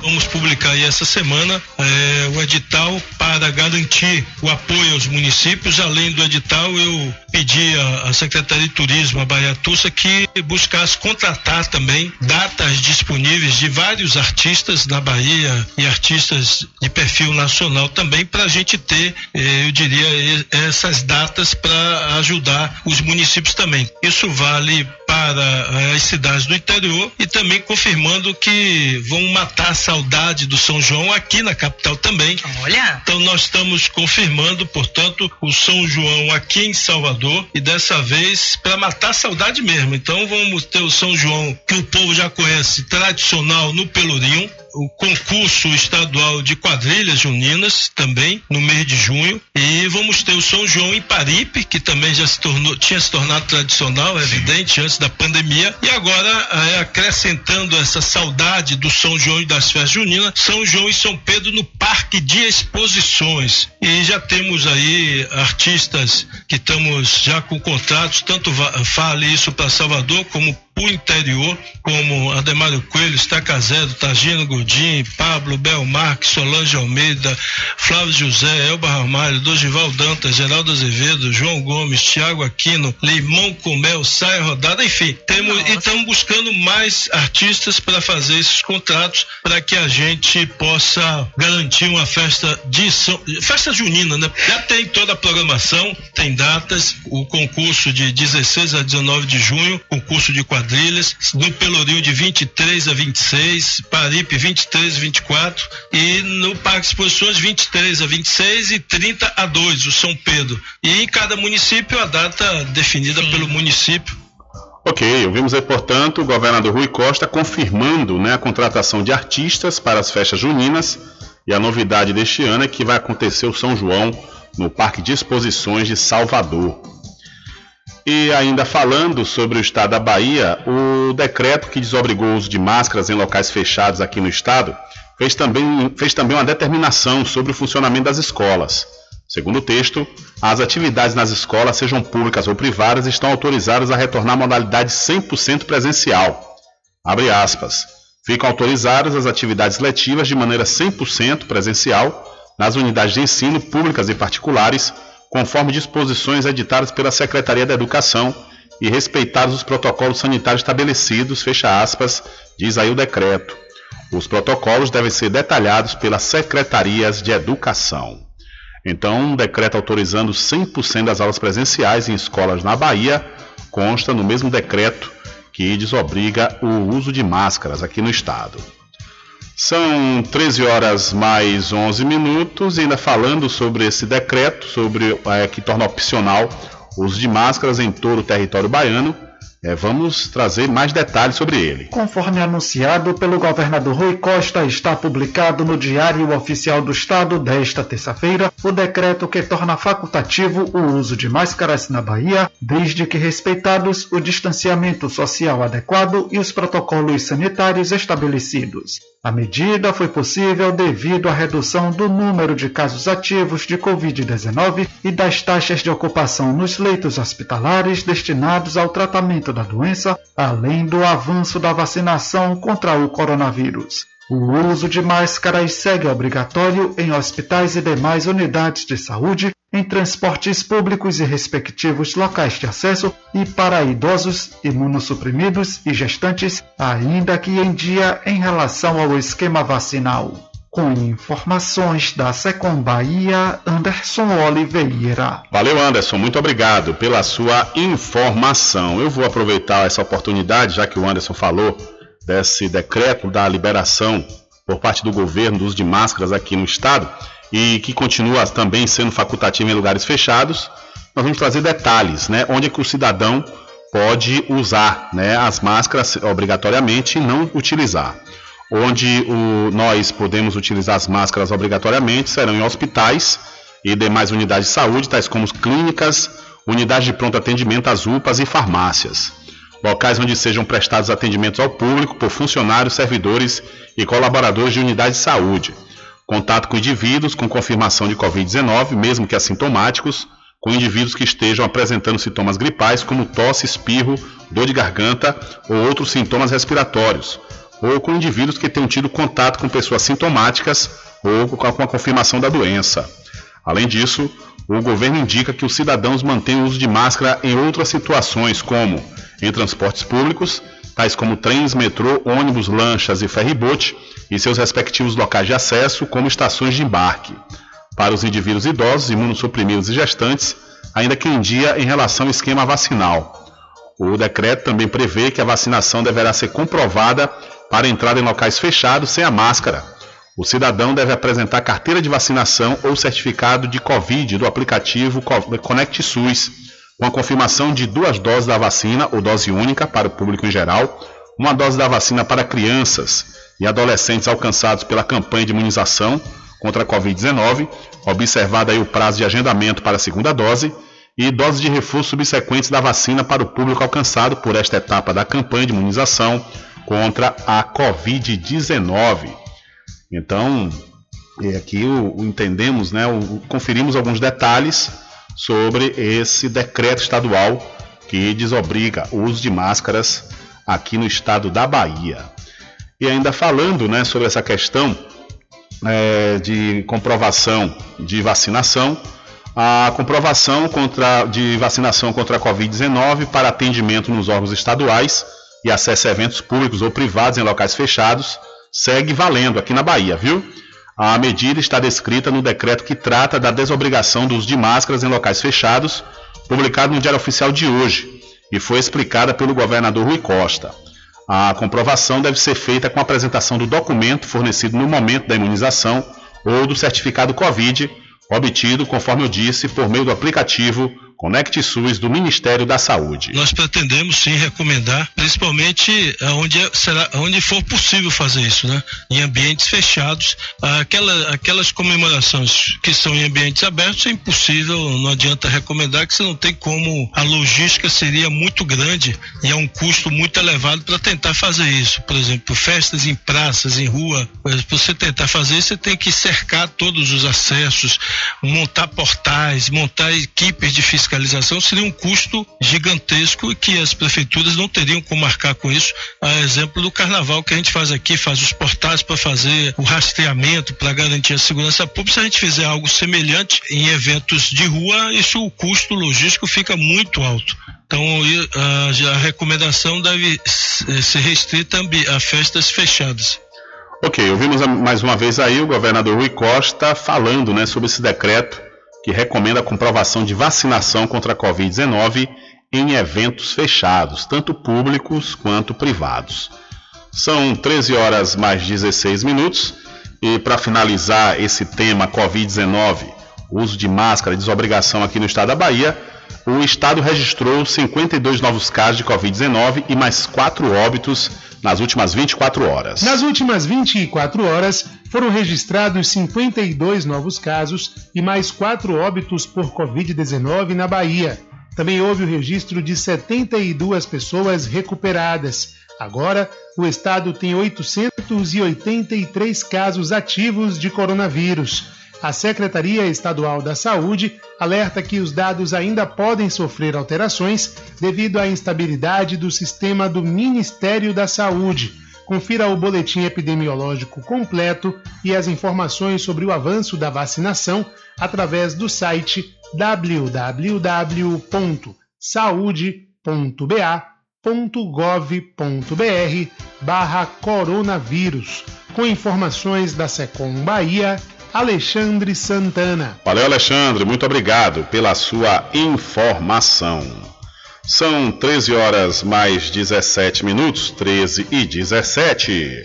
Vamos publicar aí essa semana é, o edital para garantir o apoio aos municípios. Além do edital, eu pedi à Secretaria de Turismo, a Bahia Tussa, que buscasse contratar também datas disponíveis de vários artistas na Bahia e artistas de perfil nacional também, para a gente ter, eh, eu diria, essas datas para ajudar os municípios também. Isso vale para as cidades do interior e também confirmando que vão matar a saudade do São João aqui na capital também. Olha! Então nós estamos confirmando, portanto, o São João aqui em Salvador e dessa vez para matar a saudade mesmo. Então vamos ter o São João que o povo já conhece, tradicional no Pelourinho, o concurso estadual de quadrilhas juninas também no mês de junho. E vamos ter o São João em Paripe que também já se tornou tinha se tornado tradicional é evidente antes da pandemia. E agora é, acrescentando essa saudade do São João e das festas juninas São João e São Pedro no Parque de Exposições. E já temos aí artistas que estamos já com contratos tanto fale isso para Salvador como o interior, como Ademário Coelho, Estacazero, Tagino Godin, Pablo, Belmarque, Solange Almeida, Flávio José, Elba Ramalho, Dorival Dantas, Geraldo Azevedo, João Gomes, Tiago Aquino, Limão Comel, Saia Rodada, enfim, temos e estamos buscando mais artistas para fazer esses contratos para que a gente possa garantir uma festa de festa junina, né? Já tem toda a programação, tem datas, o concurso de 16 a 19 de junho, concurso de quadrilhas quadrilhas, no Pelourinho de 23 a 26, Paripe 23 a 24 e no Parque Exposições 23 a 26 e 30 a 2, o São Pedro. E em cada município a data definida Sim. pelo município. Ok, ouvimos aí, portanto, o governador Rui Costa confirmando né, a contratação de artistas para as festas juninas e a novidade deste ano é que vai acontecer o São João no Parque de Exposições de Salvador. E ainda falando sobre o estado da Bahia, o decreto que desobrigou o uso de máscaras em locais fechados aqui no estado fez também, fez também uma determinação sobre o funcionamento das escolas. Segundo o texto, as atividades nas escolas, sejam públicas ou privadas, estão autorizadas a retornar à modalidade 100% presencial. Abre aspas. Ficam autorizadas as atividades letivas de maneira 100% presencial nas unidades de ensino públicas e particulares, conforme disposições editadas pela Secretaria da Educação e respeitados os protocolos sanitários estabelecidos, fecha aspas, diz aí o decreto. Os protocolos devem ser detalhados pelas secretarias de educação. Então, um decreto autorizando 100% das aulas presenciais em escolas na Bahia consta no mesmo decreto que desobriga o uso de máscaras aqui no estado. São 13 horas mais 11 minutos, ainda falando sobre esse decreto, sobre é, que torna opcional o uso de máscaras em todo o território baiano. É, vamos trazer mais detalhes sobre ele. Conforme anunciado pelo governador Rui Costa, está publicado no Diário Oficial do Estado desta terça-feira o decreto que torna facultativo o uso de máscaras na Bahia, desde que respeitados o distanciamento social adequado e os protocolos sanitários estabelecidos. A medida foi possível devido à redução do número de casos ativos de Covid-19 e das taxas de ocupação nos leitos hospitalares destinados ao tratamento da doença, além do avanço da vacinação contra o coronavírus. O uso de máscaras segue obrigatório em hospitais e demais unidades de saúde, em transportes públicos e respectivos locais de acesso e para idosos, imunossuprimidos e gestantes, ainda que em dia em relação ao esquema vacinal. Com informações da Secom Bahia, Anderson Oliveira. Valeu, Anderson. Muito obrigado pela sua informação. Eu vou aproveitar essa oportunidade, já que o Anderson falou desse decreto da liberação por parte do governo do uso de máscaras aqui no estado e que continua também sendo facultativo em lugares fechados, nós vamos trazer detalhes, né? Onde é que o cidadão pode usar né, as máscaras obrigatoriamente e não utilizar. Onde o, nós podemos utilizar as máscaras obrigatoriamente serão em hospitais e demais unidades de saúde, tais como clínicas, unidades de pronto atendimento, as UPAs e farmácias locais onde sejam prestados atendimentos ao público por funcionários, servidores e colaboradores de unidades de saúde. Contato com indivíduos com confirmação de Covid-19, mesmo que assintomáticos, com indivíduos que estejam apresentando sintomas gripais como tosse, espirro, dor de garganta ou outros sintomas respiratórios, ou com indivíduos que tenham tido contato com pessoas sintomáticas ou com a confirmação da doença. Além disso, o governo indica que os cidadãos mantenham o uso de máscara em outras situações, como em transportes públicos, tais como trens, metrô, ônibus, lanchas e ferribote, e seus respectivos locais de acesso, como estações de embarque. Para os indivíduos idosos, imunossuprimidos e gestantes, ainda que em dia em relação ao esquema vacinal. O decreto também prevê que a vacinação deverá ser comprovada para entrada em locais fechados sem a máscara. O cidadão deve apresentar carteira de vacinação ou certificado de Covid do aplicativo Conect SUS com a confirmação de duas doses da vacina ou dose única para o público em geral, uma dose da vacina para crianças e adolescentes alcançados pela campanha de imunização contra a Covid-19, observado aí o prazo de agendamento para a segunda dose, e doses de reforço subsequentes da vacina para o público alcançado por esta etapa da campanha de imunização contra a Covid-19. Então, aqui o, o entendemos, né, o, conferimos alguns detalhes sobre esse decreto estadual que desobriga o uso de máscaras aqui no estado da Bahia. E ainda falando né, sobre essa questão é, de comprovação de vacinação, a comprovação contra, de vacinação contra a Covid-19 para atendimento nos órgãos estaduais e acesso a eventos públicos ou privados em locais fechados segue valendo aqui na Bahia, viu? A medida está descrita no decreto que trata da desobrigação do uso de máscaras em locais fechados, publicado no Diário Oficial de hoje, e foi explicada pelo governador Rui Costa. A comprovação deve ser feita com a apresentação do documento fornecido no momento da imunização ou do certificado Covid, obtido, conforme eu disse, por meio do aplicativo Conecte SUS do Ministério da Saúde. Nós pretendemos sim recomendar, principalmente onde, é, será, onde for possível fazer isso, né? Em ambientes fechados. Aquela, aquelas comemorações que são em ambientes abertos é impossível, não adianta recomendar que você não tem como. A logística seria muito grande e é um custo muito elevado para tentar fazer isso. Por exemplo, festas em praças, em rua. Para você tentar fazer isso, você tem que cercar todos os acessos, montar portais, montar equipes de fiscalização fiscalização seria um custo gigantesco que as prefeituras não teriam como marcar com isso. A exemplo do carnaval que a gente faz aqui, faz os portais para fazer o rastreamento, para garantir a segurança pública. Se a gente fizer algo semelhante em eventos de rua, isso o custo logístico fica muito alto. Então, a, recomendação deve ser restrita a festas fechadas. Ok, ouvimos mais uma vez aí o governador Rui Costa falando né, sobre esse decreto que recomenda a comprovação de vacinação contra a Covid-19 em eventos fechados, tanto públicos quanto privados. São 13 horas mais 16 minutos e para finalizar esse tema Covid-19, uso de máscara e desobrigação aqui no estado da Bahia, o estado registrou 52 novos casos de Covid-19 e mais 4 óbitos nas últimas 24 horas. Nas últimas 24 horas, foram registrados 52 novos casos e mais 4 óbitos por Covid-19 na Bahia. Também houve o registro de 72 pessoas recuperadas. Agora, o estado tem 883 casos ativos de coronavírus. A Secretaria Estadual da Saúde alerta que os dados ainda podem sofrer alterações devido à instabilidade do sistema do Ministério da Saúde. Confira o boletim epidemiológico completo e as informações sobre o avanço da vacinação através do site www.saude.ba.gov.br barra coronavírus, com informações da Secom Bahia Alexandre Santana. Valeu, Alexandre, muito obrigado pela sua informação. São 13 horas mais 17 minutos, 13 e 17.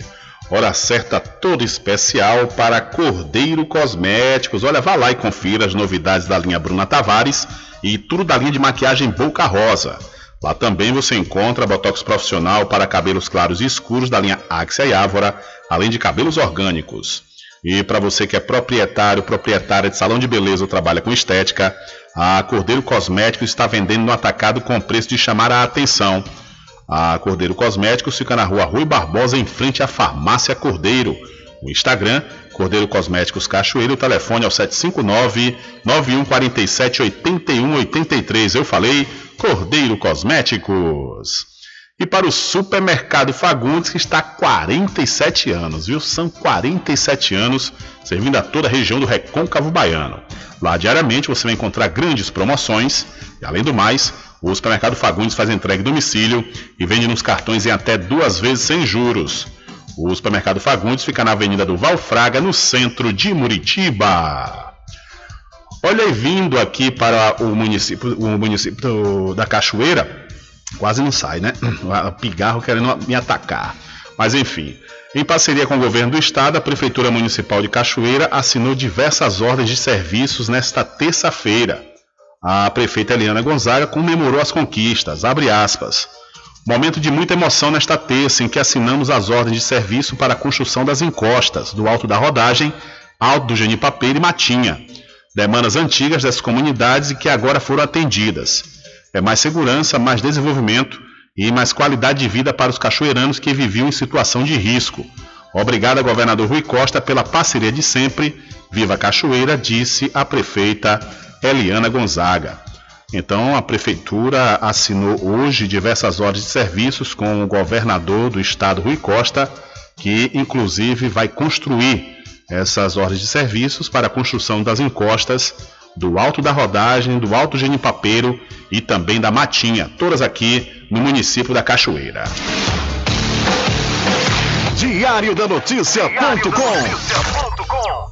Hora certa toda especial para Cordeiro Cosméticos. Olha, vá lá e confira as novidades da linha Bruna Tavares e tudo da linha de maquiagem Boca Rosa. Lá também você encontra botox profissional para cabelos claros e escuros da linha Axia e Ávora, além de cabelos orgânicos. E para você que é proprietário, proprietária de salão de beleza ou trabalha com estética, a Cordeiro Cosméticos está vendendo no atacado com preço de chamar a atenção. A Cordeiro Cosméticos fica na rua Rui Barbosa, em frente à Farmácia Cordeiro. O Instagram, Cordeiro Cosméticos Cachoeiro, o telefone é o 759-9147-8183. Eu falei Cordeiro Cosméticos. E para o Supermercado Fagundes, que está há 47 anos, viu? São 47 anos servindo a toda a região do Recôncavo Baiano. Lá diariamente você vai encontrar grandes promoções e, além do mais, o Supermercado Fagundes faz entrega em domicílio e vende nos cartões em até duas vezes sem juros. O Supermercado Fagundes fica na Avenida do Valfraga, no centro de Muritiba. Olha, vindo aqui para o município, o município da Cachoeira, Quase não sai, né? O pigarro querendo me atacar. Mas enfim, em parceria com o governo do estado, a Prefeitura Municipal de Cachoeira assinou diversas ordens de serviços nesta terça-feira. A prefeita Eliana Gonzaga comemorou as conquistas, abre aspas. Momento de muita emoção nesta terça em que assinamos as ordens de serviço para a construção das encostas do Alto da Rodagem, Alto do Genipapeiro e Matinha. Demandas antigas das comunidades e que agora foram atendidas é mais segurança, mais desenvolvimento e mais qualidade de vida para os cachoeiranos que viviam em situação de risco. Obrigado, governador Rui Costa, pela parceria de sempre. Viva Cachoeira, disse a prefeita Eliana Gonzaga. Então, a prefeitura assinou hoje diversas ordens de serviços com o governador do estado, Rui Costa, que inclusive vai construir essas ordens de serviços para a construção das encostas do Alto da Rodagem, do Alto Genipapeiro e também da Matinha, todas aqui no município da Cachoeira. Diário da Notícia.com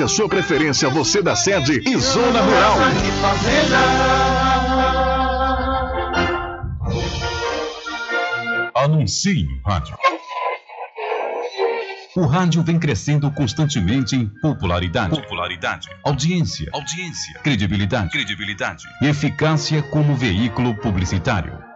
a sua preferência, você da sede e zona rural. Anuncie no rádio. O rádio vem crescendo constantemente em popularidade, popularidade, audiência, audiência, credibilidade, credibilidade e eficácia como veículo publicitário.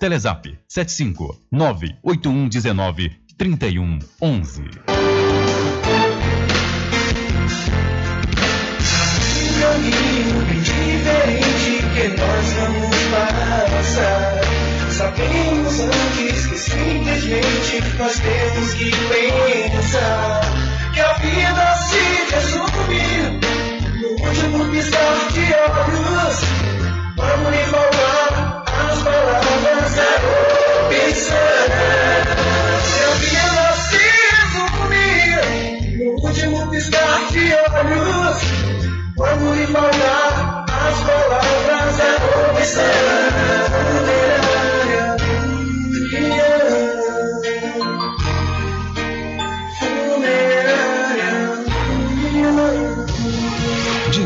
Telezap 75 98119 3111. Um caminho bem diferente que nós vamos passar. Sabemos antes que simplesmente nós temos que pensar que a vida se resume no último piscar de olhos. Vamos lhe falar as palavras da opção. A vida se resume no último piscar de olhos. Vamos lhe falar as palavras da opção.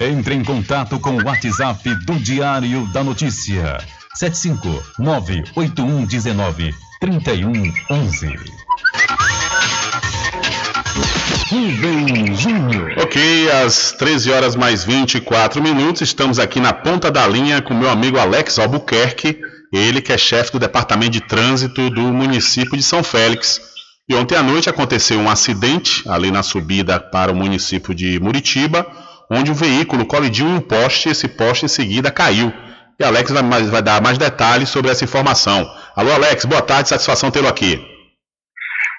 Entre em contato com o WhatsApp do Diário da Notícia. 759-8119-3111. Rubem Júnior. Ok, às 13 horas mais 24 minutos, estamos aqui na ponta da linha com meu amigo Alex Albuquerque, ele que é chefe do Departamento de Trânsito do município de São Félix. E ontem à noite aconteceu um acidente ali na subida para o município de Muritiba, onde o veículo colidiu em um poste e esse poste em seguida caiu. E Alex vai, mais- vai dar mais detalhes sobre essa informação. Alô, Alex, boa tarde, satisfação tê-lo aqui.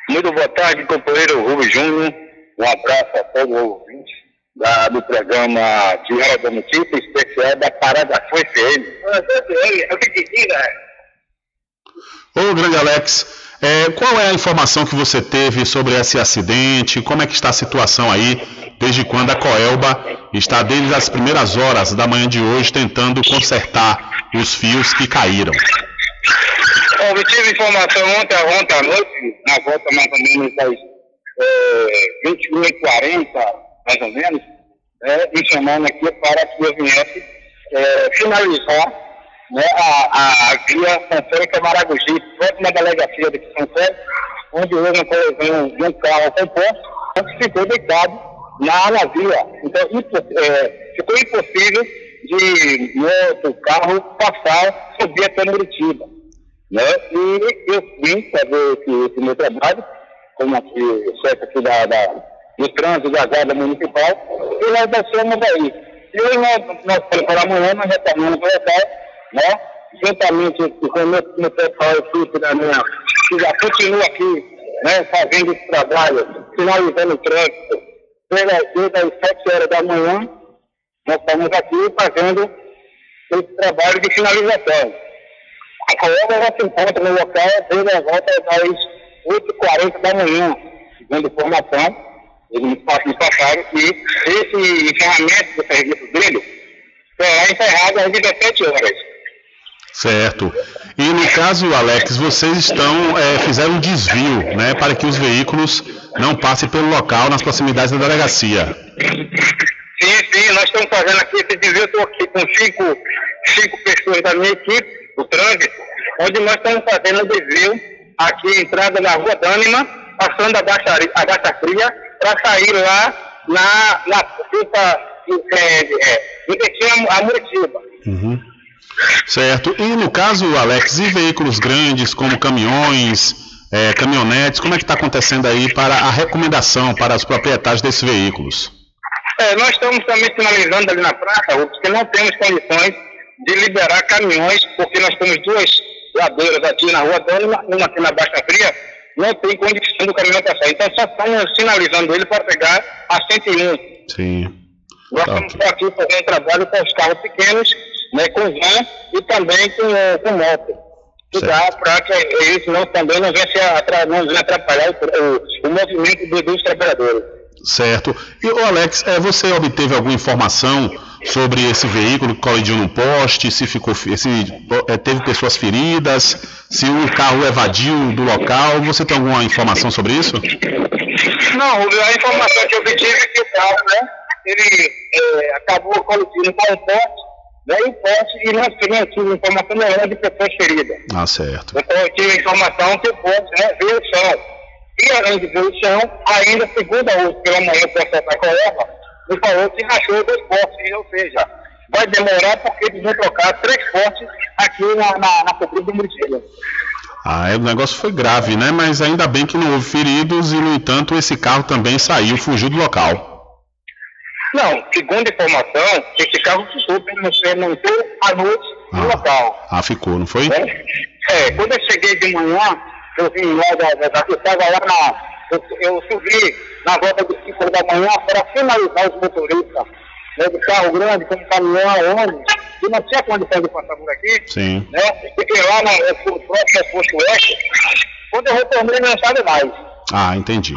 Muito boa tarde, companheiro Rubens Júnior. Um abraço a todos os ouvintes da, do programa Diário da Notícia, especial da Parada Foi FM. É o que te diga. Ô, grande Alex, é, qual é a informação que você teve sobre esse acidente? Como é que está a situação aí, desde quando a Coelba está desde as primeiras horas da manhã de hoje tentando consertar os fios que caíram? Obtive informação ontem, ontem à noite, na volta mais ou menos das é, 21h40, mais ou menos, é, me chamando aqui para que eu viesse é, finalizar né, a, a, a via Sanférica Maragogi, próximo da delegacia de São Félix, onde houve uma colisão de um carro composto, que ficou deitado na, na via. Então, é, ficou impossível de moto, carro, passar, subir até Muritiba. Né? E eu vim fazer esse, esse meu trabalho, como aqui, chefe aqui da, da, do trânsito da Guarda Municipal, e nós descemos aí. E hoje nós, nós pela nós retornamos para o local, né? juntamente com o meu, meu pessoal, equipe da minha, que já continua aqui, né? fazendo esse trabalho, finalizando o trânsito, pela- desde as 7 horas da manhã, nós estamos aqui fazendo esse trabalho de finalização. A Coelba já se encontra no local desde a volta das 8h40 da manhã, segundo informação, eles me passaram que esse encerramento do serviço dele será encerrado às 17 horas. Certo. E no caso, Alex, vocês estão é, fizeram um desvio, né, para que os veículos não passem pelo local nas proximidades da delegacia. Sim, sim, nós estamos fazendo aqui esse desvio, estou aqui com cinco, cinco pessoas da minha equipe, do trânsito, onde nós estamos fazendo o desvio aqui, entrada na Rua Dânima, passando a Baixa, a Baixa Fria, para sair lá na, na pista é, é, a Muritiba. Uhum. Certo. E no caso, Alex, e veículos grandes como caminhões, é, caminhonetes, como é que está acontecendo aí para a recomendação para os proprietários desses veículos? É, nós estamos também sinalizando ali na praça, Rubens, que não temos condições de liberar caminhões, porque nós temos duas ladeiras aqui na Rua uma aqui na Baixa Fria, não tem condição do caminhão passar. Então só estamos sinalizando ele para pegar a 101. Sim. Nós estamos aqui fazendo trabalho com os carros pequenos, né, com van e também com, com moto. Para que eles não, também não venham, atrapalhar o, o, o movimento do- dos trabalhadores. Certo. E o Alex, é, você obteve alguma informação sobre esse veículo que colidiu num poste, se ficou, se é, teve pessoas feridas, se o carro evadiu do local? Você tem alguma informação sobre isso? Não, a informação que eu obtive é que o carro, né, ele é, acabou colidindo com um poste, né, e o poste, e nós tínhamos tido informação nenhuma de pessoas feridas. Ah, certo. Então eu tive a informação que o poste, né, veio o chão. E além de ver o chão, ainda, segunda hoje pela manhã, o pessoal da Coelba, me falou que rachou dois postes, ou seja, vai demorar porque eles vão trocar três postes aqui na, na, na cobrida do Muritiba. Ah, é, o negócio foi grave, né? Mas ainda bem que não houve feridos e, no entanto, esse carro também saiu, fugiu do local. Não, segundo informação, esse carro ficou permaneceu à noite no local. Ah, ficou, não foi? É, quando eu cheguei de manhã, eu vim lá da, da, da eu estava lá na. Eu, eu subi na volta de 5 da manhã para finalizar os motoristas né, de carro grande, como caminhão, ônibus, que não tinha condição de passar por aqui. Sim. Né? Fiquei lá na, no próximo posto oeste. Quando eu retornei, não sabe mais. Ah, entendi.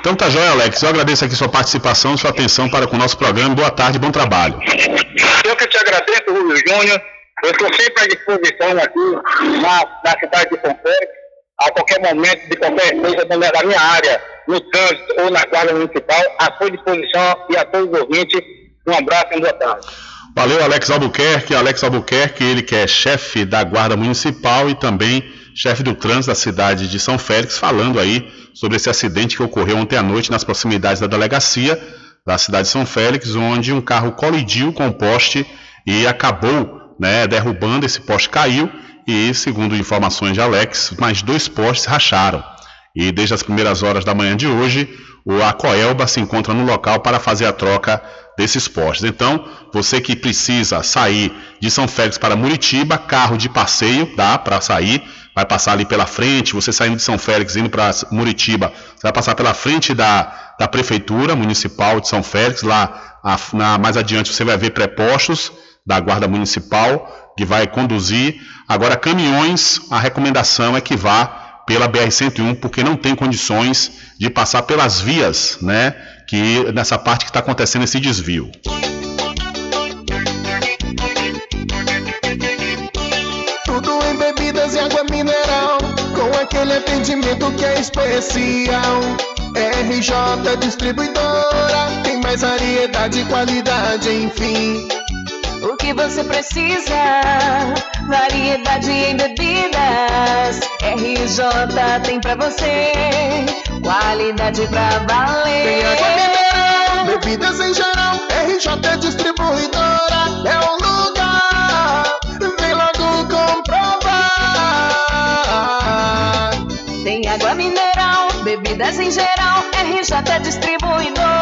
Então tá joia, Alex. Eu agradeço aqui sua participação, sua atenção para com o nosso programa. Boa tarde, bom trabalho. Eu que te agradeço, Rubio Júnior. Eu estou sempre à disposição aqui na, na cidade de São Félix, a qualquer momento, de qualquer minha, da minha área, no trânsito ou na guarda municipal, à sua disposição e a todos os ouvintes. Um abraço e boa tarde. Valeu, Alex Albuquerque. Alex Albuquerque, ele que é chefe da Guarda Municipal e também chefe do trânsito da cidade de São Félix, falando aí sobre esse acidente que ocorreu ontem à noite nas proximidades da delegacia da cidade de São Félix, onde um carro colidiu com o poste e acabou né, derrubando, esse poste caiu e, segundo informações de Alex, mais dois postes racharam. E desde as primeiras horas da manhã de hoje, o Acoelba se encontra no local para fazer a troca desses postes. Então, você que precisa sair de São Félix para Muritiba, carro de passeio, dá para sair, vai passar ali pela frente, você saindo de São Félix indo para Muritiba, você vai passar pela frente da, da Prefeitura Municipal de São Félix, lá a, na, mais adiante você vai ver prepostos da Guarda Municipal que vai conduzir. Agora, caminhões, a recomendação é que vá pela BR-101, porque não tem condições de passar pelas vias, né? Que nessa parte que está acontecendo esse desvio. Tudo em bebidas e água mineral, com aquele atendimento que é especial. RJ Distribuidora, tem mais variedade e qualidade, enfim. O que você precisa? Variedade em bebidas. RJ tem pra você. Qualidade pra valer. Tem água mineral, bebidas em geral. RJ Distribuidora é o lugar. Vem logo comprovar. Tem água mineral, bebidas em geral. RJ Distribuidora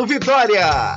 Vitória.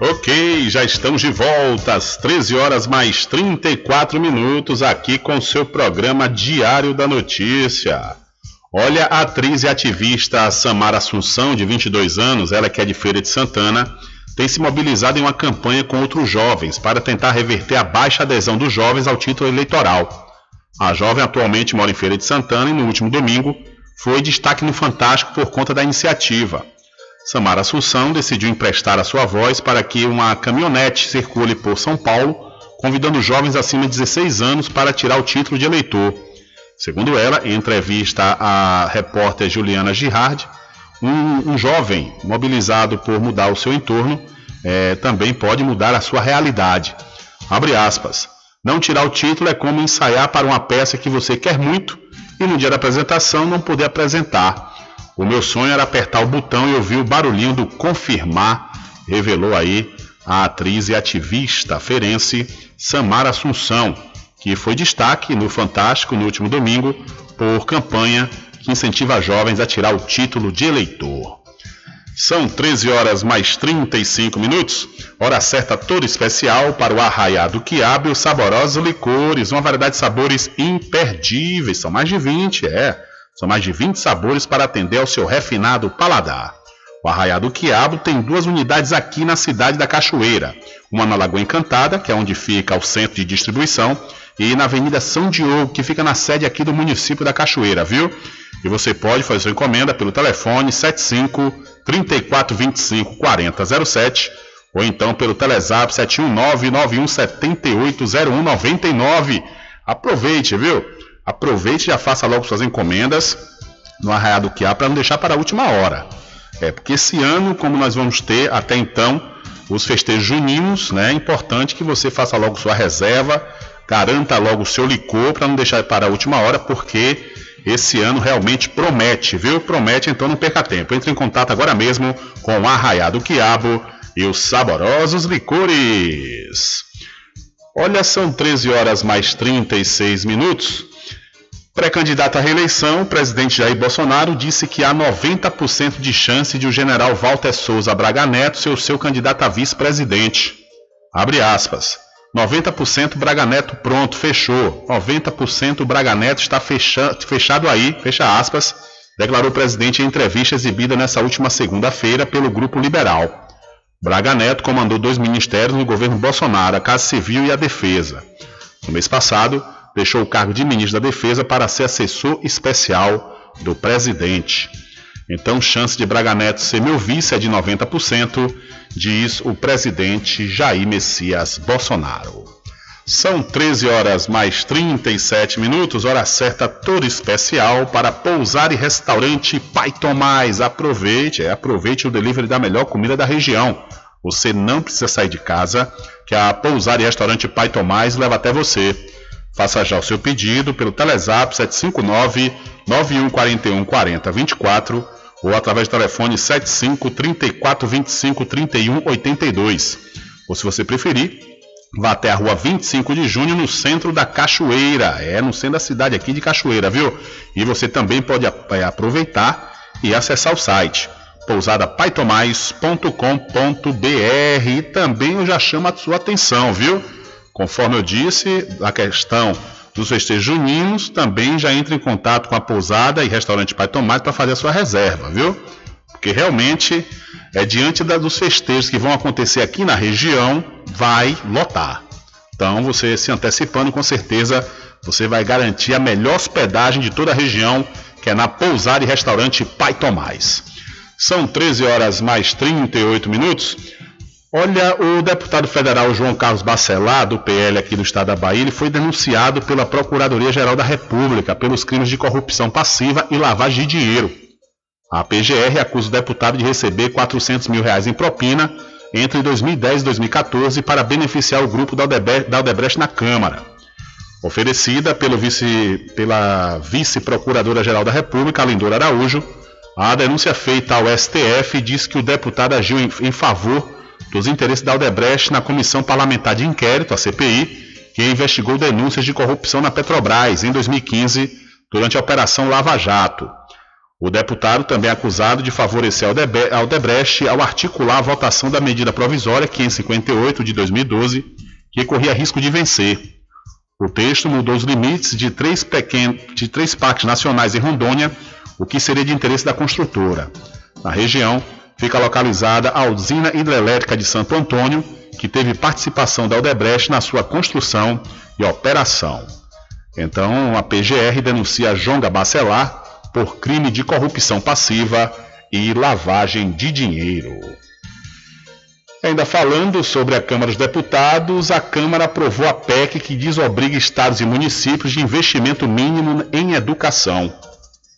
Ok, já estamos de volta às 13 horas mais 34 minutos aqui com seu programa Diário da Notícia. Olha, a atriz e ativista Samara Assunção, de 22 anos, ela que é de Feira de Santana, tem se mobilizado em uma campanha com outros jovens para tentar reverter a baixa adesão dos jovens ao título eleitoral. A jovem atualmente mora em Feira de Santana e no último domingo foi destaque no Fantástico por conta da iniciativa. Samara Assunção decidiu emprestar a sua voz para que uma caminhonete circule por São Paulo, convidando jovens acima de 16 anos para tirar o título de eleitor. Segundo ela, em entrevista à repórter Juliana Girardi, um, um jovem mobilizado por mudar o seu entorno eh, também pode mudar a sua realidade. Abre aspas. Não tirar o título é como ensaiar para uma peça que você quer muito e no dia da apresentação não poder apresentar. O meu sonho era apertar o botão e ouvir o barulhinho do confirmar, revelou aí a atriz e ativista ferense Samara Assunção, que foi destaque no Fantástico no último domingo por campanha que incentiva jovens a tirar o título de eleitor. São 13 horas mais 35 minutos, hora certa toda especial para o arraiado quiabo e os saborosos licores, uma variedade de sabores imperdíveis, são mais de 20, é, são mais de 20 sabores para atender ao seu refinado paladar. O Arraiado Quiabo tem duas unidades aqui na cidade da Cachoeira, uma na Lagoa Encantada, que é onde fica o centro de distribuição, e na Avenida São Diogo, que fica na sede aqui do município da Cachoeira, viu? E você pode fazer sua encomenda pelo telefone 75 3425 4007 ou então pelo Telezap 719 91780199. Aproveite, viu? Aproveite e já faça logo suas encomendas no Arraiado Quiabo para não deixar para a última hora. É porque esse ano, como nós vamos ter até então os festejos juninos, né? É importante que você faça logo sua reserva, garanta logo o seu licor para não deixar para a última hora, porque esse ano realmente promete, viu? Promete, então não perca tempo. Entre em contato agora mesmo com o Arraiado Quiabo e os saborosos licores. Olha, são 13 horas mais 36 minutos. Pré-candidato à reeleição, o presidente Jair Bolsonaro disse que há 90% de chance de o general Walter Souza Braga Neto ser o seu candidato a vice-presidente. Abre aspas. 90% Braga Neto pronto, fechou. 90% Braga Neto está fecha, fechado aí, fecha aspas, declarou o presidente em entrevista exibida nessa última segunda-feira pelo Grupo Liberal. Braga Neto comandou dois ministérios no governo Bolsonaro, a Casa Civil e a Defesa. No mês passado, deixou o cargo de ministro da Defesa para ser assessor especial do presidente. Então, chance de Braga Neto ser meu vice é de 90%, diz o presidente Jair Messias Bolsonaro. São 13 horas mais 37 minutos, hora certa toda especial para pousar e restaurante Pai Tomás. Aproveite, é, aproveite o delivery da melhor comida da região. Você não precisa sair de casa, que a pousar e restaurante Pai Tomás leva até você. Faça já o seu pedido pelo Telezap 759 9141 4024 ou através do telefone 75 34 25 31 82. Ou se você preferir, vá até a rua 25 de junho no centro da Cachoeira, é no centro da cidade aqui de Cachoeira, viu? E você também pode é, aproveitar e acessar o site pousadapaitomais.com.br e também eu já chamo a sua atenção, viu? Conforme eu disse, a questão dos festejos juninos, também já entre em contato com a pousada e restaurante Pai Tomate para fazer a sua reserva, viu? Porque realmente é diante da, dos festejos que vão acontecer aqui na região, vai lotar. Então, você se antecipando, com certeza você vai garantir a melhor hospedagem de toda a região, que é na pousada e restaurante Pai Tomás. São 13 horas mais 38 minutos. Olha, o deputado federal João Carlos Bacelar, do PL aqui do estado da Bahia, ele foi denunciado pela Procuradoria-Geral da República pelos crimes de corrupção passiva e lavagem de dinheiro. A PGR acusa o deputado de receber 400 mil reais em propina entre 2010 e 2014 para beneficiar o grupo da Aldebrecht na Câmara. Oferecida vice, pela vice-procuradora-geral da República, Alindor Araújo, a denúncia feita ao STF diz que o deputado agiu em, em favor dos interesses da Aldebrecht na Comissão Parlamentar de Inquérito, a CPI, que investigou denúncias de corrupção na Petrobras em 2015, durante a Operação Lava Jato. O deputado também é acusado de favorecer Aldebrecht ao articular a votação da medida provisória 558 de 2012, que corria risco de vencer. O texto mudou os limites de três, pequen... de três parques nacionais em Rondônia, o que seria de interesse da construtora. Na região, fica localizada a usina hidrelétrica de Santo Antônio, que teve participação da Odebrecht na sua construção e operação. Então, a PGR denuncia Jonga Bacelar por crime de corrupção passiva e lavagem de dinheiro. Ainda falando sobre a Câmara dos Deputados, a Câmara aprovou a PEC que desobriga estados e municípios de investimento mínimo em educação.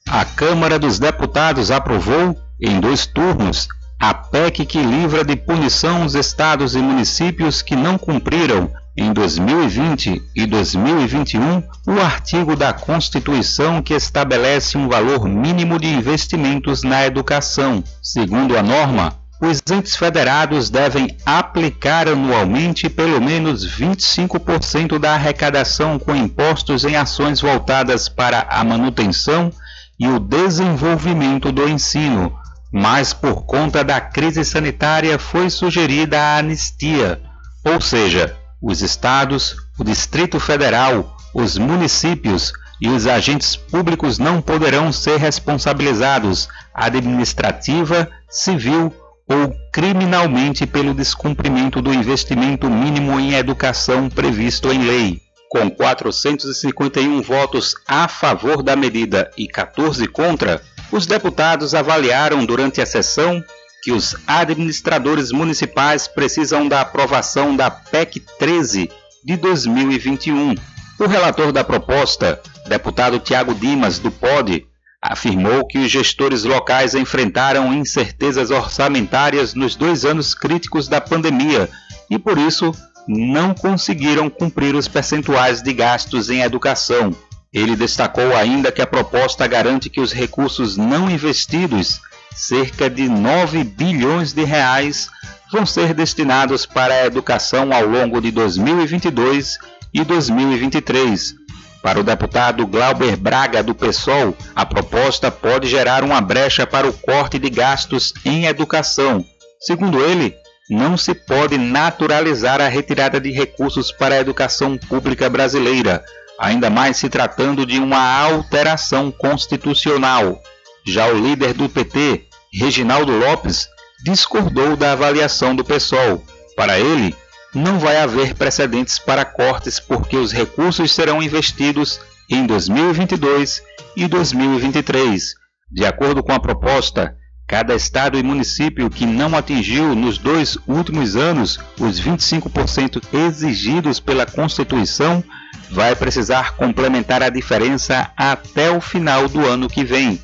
A Câmara dos Deputados aprovou em dois turnos, a PEC que livra de punição os estados e municípios que não cumpriram em 2020 e 2021 o artigo da Constituição que estabelece um valor mínimo de investimentos na educação. Segundo a norma, os entes federados devem aplicar anualmente pelo menos 25% da arrecadação com impostos em ações voltadas para a manutenção e o desenvolvimento do ensino, mas por conta da crise sanitária foi sugerida a anistia, ou seja, os estados, o Distrito Federal, os municípios e os agentes públicos não poderão ser responsabilizados administrativa, civil ou criminalmente pelo descumprimento do investimento mínimo em educação previsto em lei. Com 451 votos a favor da medida e 14 contra, os deputados avaliaram durante a sessão que os administradores municipais precisam da aprovação da PEC 13 de 2021. O relator da proposta, deputado Tiago Dimas, do POD, afirmou que os gestores locais enfrentaram incertezas orçamentárias nos dois anos críticos da pandemia e, por isso, não conseguiram cumprir os percentuais de gastos em educação. Ele destacou ainda que a proposta garante que os recursos não investidos cerca de 9 bilhões de reais vão ser destinados para a educação ao longo de 2022 e 2023. Para o deputado Glauber Braga, do PSOL, a proposta pode gerar uma brecha para o corte de gastos em educação. Segundo ele, não se pode naturalizar a retirada de recursos para a educação pública brasileira, ainda mais se tratando de uma alteração constitucional. Já o líder do PT, Reginaldo Lopes, discordou da avaliação do PSOL. Para ele, não vai haver precedentes para cortes porque os recursos serão investidos em 2022 e 2023. De acordo com a proposta, cada estado e município que não atingiu nos dois últimos anos os 25% exigidos pela Constituição vai precisar complementar a diferença até o final do ano que vem.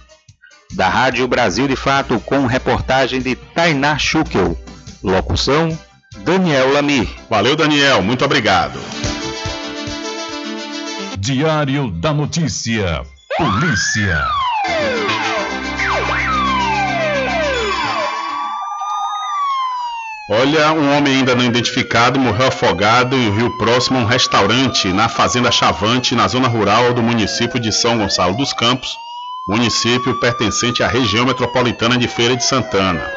Da Rádio Brasil de Fato, com reportagem de Tainá Schukel. Locução: Daniel Lamir. Valeu, Daniel. Muito obrigado. Diário da Notícia. Polícia. Olha, um homem ainda não identificado morreu afogado em rio próximo a um restaurante na Fazenda Chavante, na zona rural do município de São Gonçalo dos Campos, município pertencente à região metropolitana de Feira de Santana.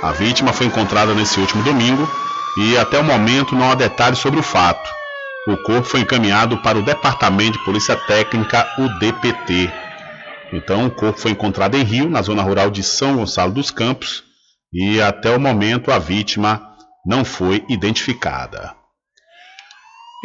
A vítima foi encontrada nesse último domingo e até o momento não há detalhes sobre o fato. O corpo foi encaminhado para o Departamento de Polícia Técnica, o DPT. Então, o corpo foi encontrado em Rio, na zona rural de São Gonçalo dos Campos, e até o momento a vítima não foi identificada.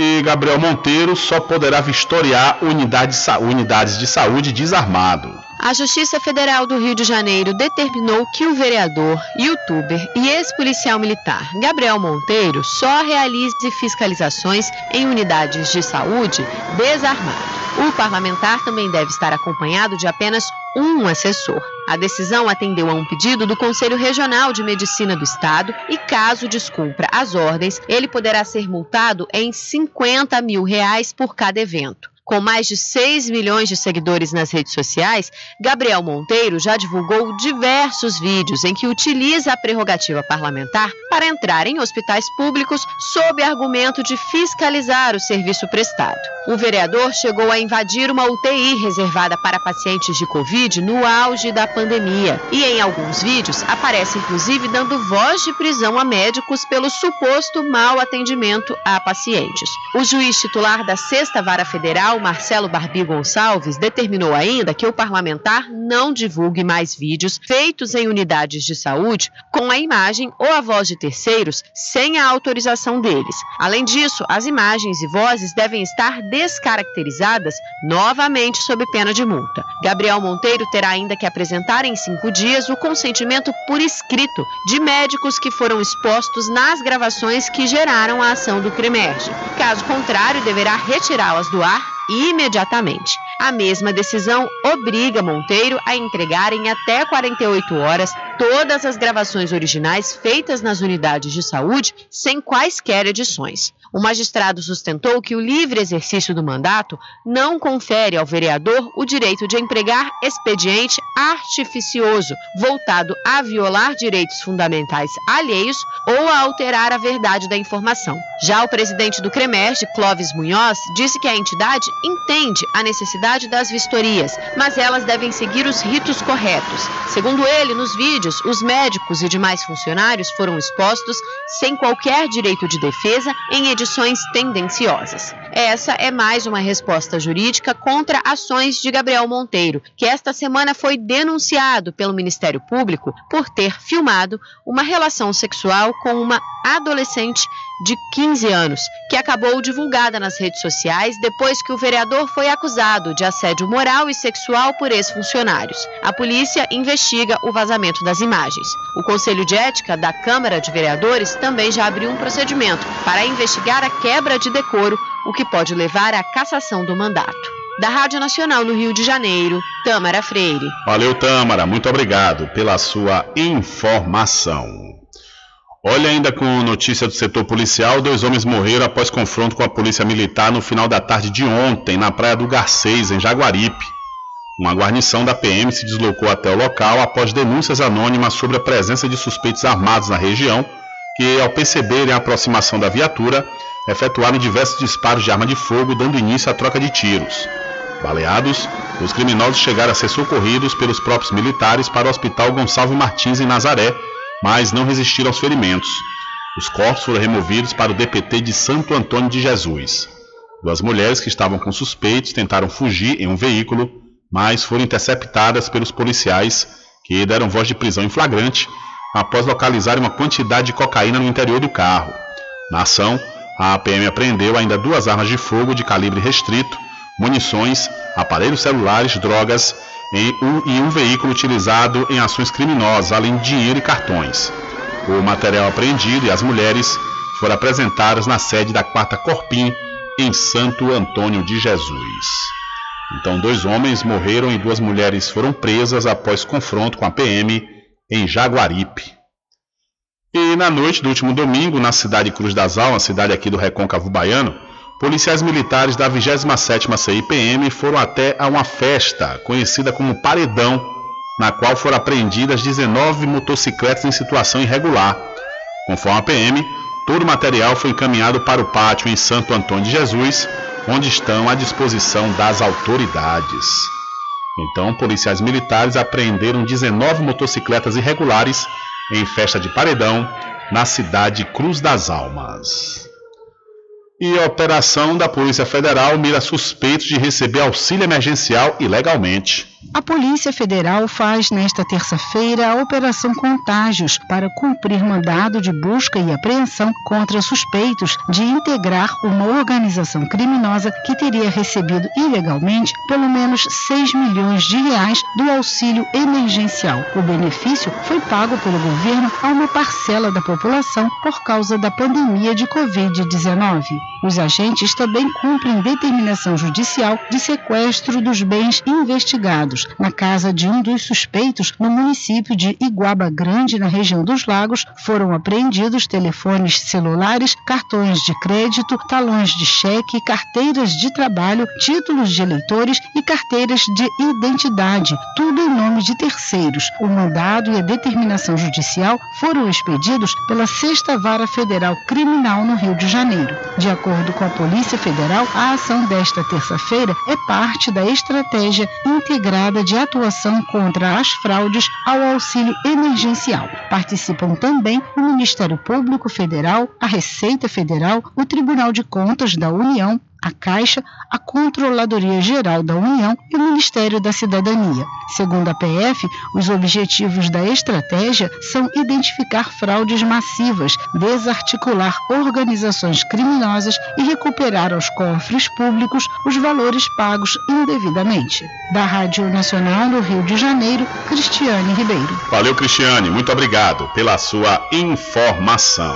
E Gabriel Monteiro só poderá vistoriar unidades de saúde desarmado. A Justiça Federal do Rio de Janeiro determinou que o vereador, youtuber e ex-policial militar Gabriel Monteiro só realize fiscalizações em unidades de saúde desarmado. O parlamentar também deve estar acompanhado de apenas um assessor. A decisão atendeu a um pedido do Conselho Regional de Medicina do Estado e, caso descumpra as ordens, ele poderá ser multado em 50 mil reais por cada evento. Com mais de 6 milhões de seguidores nas redes sociais, Gabriel Monteiro já divulgou diversos vídeos em que utiliza a prerrogativa parlamentar para entrar em hospitais públicos sob argumento de fiscalizar o serviço prestado. O vereador chegou a invadir uma UTI reservada para pacientes de Covid no auge da pandemia e, em alguns vídeos, aparece inclusive dando voz de prisão a médicos pelo suposto mau atendimento a pacientes. O juiz titular da Sexta Vara Federal, Marcelo Barbi Gonçalves, determinou ainda que o parlamentar não divulgue mais vídeos feitos em unidades de saúde com a imagem ou a voz de terceiros sem a autorização deles. Além disso, as imagens e vozes devem estar descaracterizadas novamente sob pena de multa. Gabriel Monteiro terá ainda que apresentar em cinco dias o consentimento por escrito de médicos que foram expostos nas gravações que geraram a ação do CREMERGE. Caso contrário, deverá retirá-las do ar imediatamente. A mesma decisão obriga Monteiro a entregar em até 48 horas todas as gravações originais feitas nas unidades de saúde sem quaisquer edições. O magistrado sustentou que o livre exercício do mandato não confere ao vereador o direito de empregar expediente artificioso voltado a violar direitos fundamentais alheios ou a alterar a verdade da informação. Já o presidente do CREMERGE, Clóvis Munhoz, disse que a entidade entende a necessidade das vistorias, mas elas devem seguir os ritos corretos. Segundo ele, nos vídeos, os médicos e demais funcionários foram expostos sem qualquer direito de defesa em edições tendenciosas. Essa é mais uma resposta jurídica contra ações de Gabriel Monteiro, que esta semana foi denunciado pelo Ministério Público por ter filmado uma relação sexual com uma adolescente de 15 anos, que acabou divulgada nas redes sociais depois que o vereador foi acusado de assédio moral e sexual por ex-funcionários. A polícia investiga o vazamento das imagens. O Conselho de Ética da Câmara de Vereadores também já abriu um procedimento para investigar a quebra de decoro, o que pode levar à cassação do mandato. Da Rádio Nacional no Rio de Janeiro, Tâmara Freire. Valeu, Tâmara. Muito obrigado pela sua informação. Olha, ainda com notícia do setor policial, dois homens morreram após confronto com a polícia militar no final da tarde de ontem, na praia do Garcês, em Jaguaripe. Uma guarnição da PM se deslocou até o local após denúncias anônimas sobre a presença de suspeitos armados na região, que, ao perceberem a aproximação da viatura, efetuaram diversos disparos de arma de fogo, dando início à troca de tiros. Baleados, os criminosos chegaram a ser socorridos pelos próprios militares para o Hospital Gonçalves Martins, em Nazaré, mas não resistiram aos ferimentos. Os corpos foram removidos para o DPT de Santo Antônio de Jesus. Duas mulheres que estavam com suspeitos tentaram fugir em um veículo, mas foram interceptadas pelos policiais, que deram voz de prisão em flagrante após localizarem uma quantidade de cocaína no interior do carro. Na ação, a APM apreendeu ainda duas armas de fogo de calibre restrito, munições, aparelhos celulares, drogas em um, e um veículo utilizado em ações criminosas, além de dinheiro e cartões. O material apreendido e as mulheres foram apresentadas na sede da Quarta Corpim, em Santo Antônio de Jesus. Então, dois homens morreram e duas mulheres foram presas após confronto com a PM em Jaguaripe. E na noite do último domingo, na cidade Cruz das Almas, cidade aqui do Recôncavo Baiano, policiais militares da 27ª CIPM foram até a uma festa conhecida como Paredão, na qual foram apreendidas 19 motocicletas em situação irregular. Conforme a PM, todo o material foi encaminhado para o pátio em Santo Antônio de Jesus, onde estão à disposição das autoridades. Então, policiais militares apreenderam 19 motocicletas irregulares em festa de paredão na cidade Cruz das Almas. E a operação da Polícia Federal mira suspeitos de receber auxílio emergencial ilegalmente. A Polícia Federal faz nesta terça-feira a Operação Contágios para cumprir mandado de busca e apreensão contra suspeitos de integrar uma organização criminosa que teria recebido ilegalmente pelo menos 6 milhões de reais do auxílio emergencial. O benefício foi pago pelo governo a uma parcela da população por causa da pandemia de Covid-19. Os agentes também cumprem determinação judicial de sequestro dos bens investigados na casa de um dos suspeitos no município de Iguaba Grande, na região dos Lagos. Foram apreendidos telefones celulares, cartões de crédito, talões de cheque, carteiras de trabalho, títulos de eleitores e carteiras de identidade, tudo em nome de terceiros. O mandado e a determinação judicial foram expedidos pela Sexta Vara Federal Criminal no Rio de Janeiro. De acordo com a Polícia Federal, a ação desta terça-feira é parte da estratégia integrada de atuação contra as fraudes ao auxílio emergencial. Participam também o Ministério Público Federal, a Receita Federal, o Tribunal de Contas da União, a Caixa, a Controladoria Geral da União e o Ministério da Cidadania. Segundo a PF, os objetivos da estratégia são identificar fraudes massivas, desarticular organizações criminosas e recuperar aos cofres públicos os valores pagos indevidamente. Da Rádio Nacional no Rio de Janeiro, Cristiane Ribeiro. Valeu, Cristiane. Muito obrigado pela sua informação.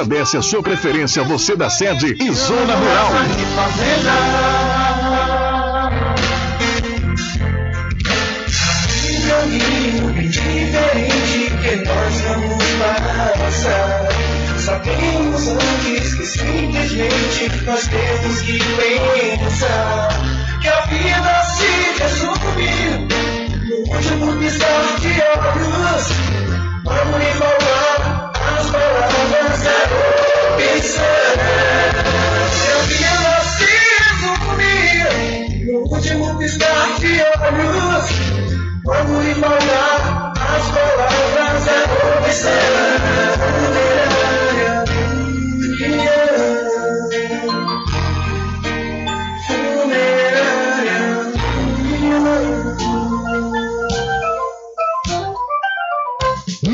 agradece a sua preferência, você da sede e zona rural. Diferente que nós vamos passar. Sabemos antes que simplesmente nós temos que pensar que a vida se resume no último piscar de olhos. Vamos lhe falar último piscar de olhos. Vamos lhe as palavras da opção.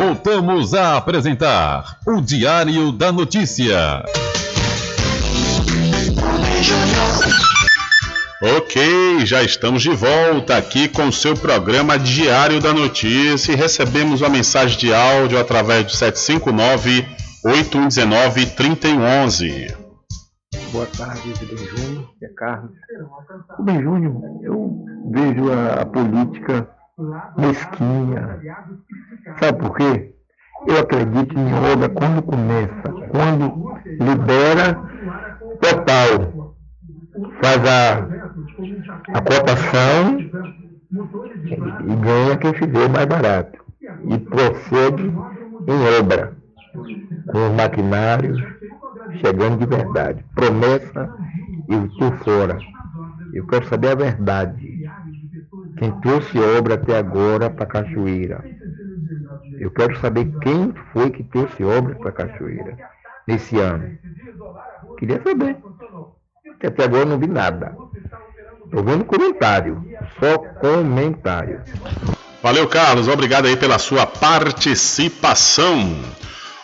Voltamos a apresentar o Diário da Notícia. Ok, já estamos de volta aqui com o seu programa Diário da Notícia e recebemos uma mensagem de áudio através do 759 8119 3011. Boa tarde, Rubem Júnior, é Carlos. Rubem Júnior, eu vejo a política mesquinha. Sabe por quê? Eu acredito em obra quando começa, quando libera total, faz a, a cotação e, e ganha quem fizer mais barato. E procede em obra, com os maquinários chegando de verdade. Promessa, eu estou fora. Eu quero saber a verdade quem trouxe obra até agora para Cachoeira. Eu quero saber quem foi que trouxe obra para Cachoeira nesse ano. Queria saber. Porque até agora não vi nada. Estou vendo comentário. Só comentário. Valeu, Carlos. Obrigado aí pela sua participação.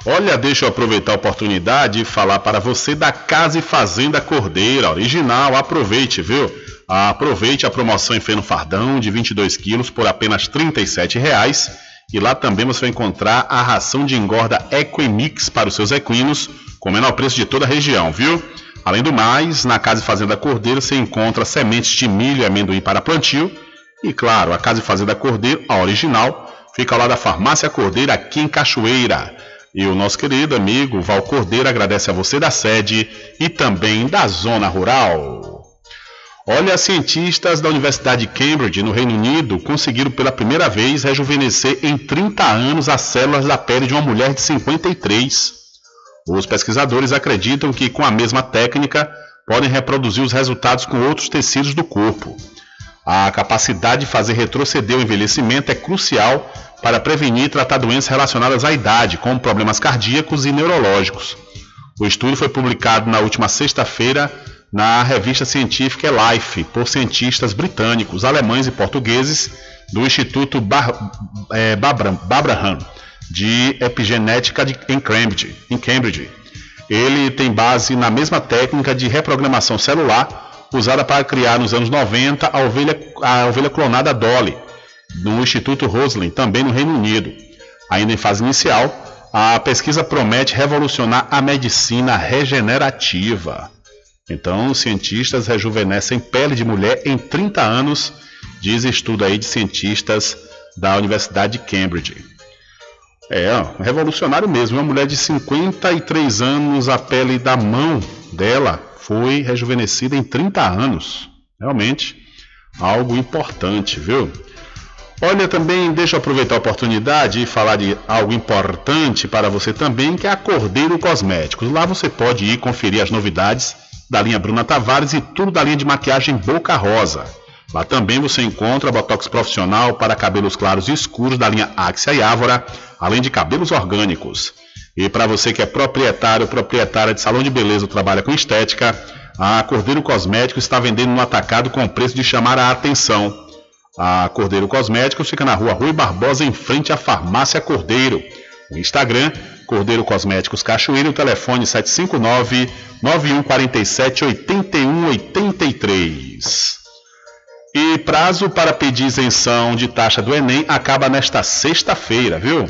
Olha, deixa eu aproveitar a oportunidade e falar para você da Casa e Fazenda Cordeira, original. Aproveite, viu? Aproveite a promoção em feno fardão de 22 quilos por apenas R$ 37,00 e lá também você vai encontrar a ração de engorda Equimix para os seus equinos com o menor preço de toda a região, viu? Além do mais, na Casa e Fazenda Cordeiro você encontra sementes de milho e amendoim para plantio e, claro, a Casa e Fazenda Cordeiro, a original, fica lá da Farmácia Cordeiro aqui em Cachoeira. E o nosso querido amigo Val Cordeiro agradece a você da sede e também da zona rural. Olha, cientistas da Universidade de Cambridge, no Reino Unido, conseguiram pela primeira vez rejuvenescer em 30 anos as células da pele de uma mulher de 53. Os pesquisadores acreditam que, com a mesma técnica, podem reproduzir os resultados com outros tecidos do corpo. A capacidade de fazer retroceder o envelhecimento é crucial para prevenir e tratar doenças relacionadas à idade, como problemas cardíacos e neurológicos. O estudo foi publicado na última sexta-feira na revista científica Life, por cientistas britânicos, alemães e portugueses do Instituto Bar é, Babraham de Epigenética de, em, Cambridge, em Cambridge. Ele tem base na mesma técnica de reprogramação celular usada para criar nos anos 90 a ovelha, a ovelha clonada Dolly, no Instituto Roslin, também no Reino Unido. Ainda em fase inicial, a pesquisa promete revolucionar a medicina regenerativa. Então, os cientistas rejuvenescem pele de mulher em 30 anos, diz estudo aí de cientistas da Universidade de Cambridge. É, ó, revolucionário mesmo. Uma mulher de 53 anos, a pele da mão dela foi rejuvenescida em 30 anos. Realmente, algo importante, viu? Olha, também deixa eu aproveitar a oportunidade e falar de algo importante para você também, que é a Cordeiro Cosméticos. Lá você pode ir conferir as novidades da linha Bruna Tavares e tudo da linha de maquiagem Boca Rosa. Lá também você encontra botox profissional para cabelos claros e escuros da linha Axia e Ávora, além de cabelos orgânicos. E para você que é proprietário ou proprietária de salão de beleza ou trabalha com estética, a Cordeiro Cosméticos está vendendo no atacado com preço de chamar a atenção. A Cordeiro Cosméticos fica na rua Rui Barbosa, em frente à Farmácia Cordeiro. O Instagram, Cordeiro Cosméticos Cachoeira, o telefone 759 9147 8183. E prazo para pedir isenção de taxa do Enem acaba nesta sexta-feira, viu?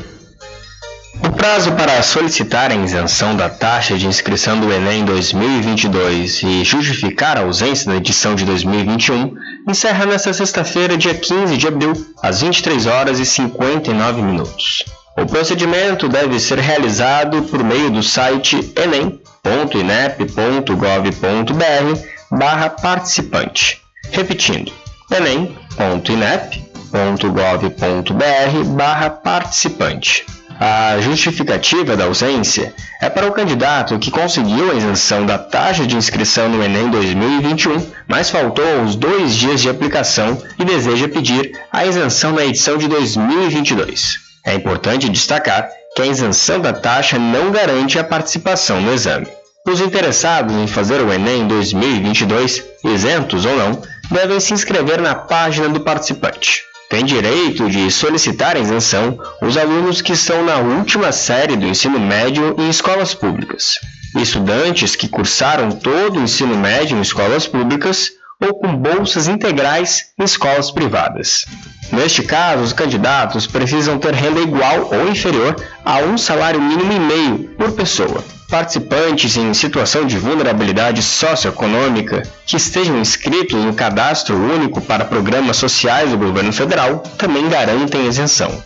O prazo para solicitar a isenção da taxa de inscrição do Enem 2022 e justificar a ausência da edição de 2021 encerra nesta sexta-feira, dia 15 de abril, às 23 horas e 59 minutos. O procedimento deve ser realizado por meio do site enem.inep.gov.br barra participante. Repetindo, enem.inep.gov.br barra participante. A justificativa da ausência é para o candidato que conseguiu a isenção da taxa de inscrição no Enem 2021, mas faltou os dois dias de aplicação e deseja pedir a isenção na edição de 2022. É importante destacar que a isenção da taxa não garante a participação no exame. Os interessados em fazer o Enem 2022, isentos ou não, devem se inscrever na página do participante. Tem direito de solicitar a isenção os alunos que estão na última série do ensino médio em escolas públicas. Estudantes que cursaram todo o ensino médio em escolas públicas ou com bolsas integrais em escolas privadas. Neste caso, os candidatos precisam ter renda igual ou inferior a um salário mínimo e meio por pessoa Participantes em situação de vulnerabilidade socioeconômica que estejam inscritos no Cadastro Único para Programas Sociais do Governo Federal também garantem isenção.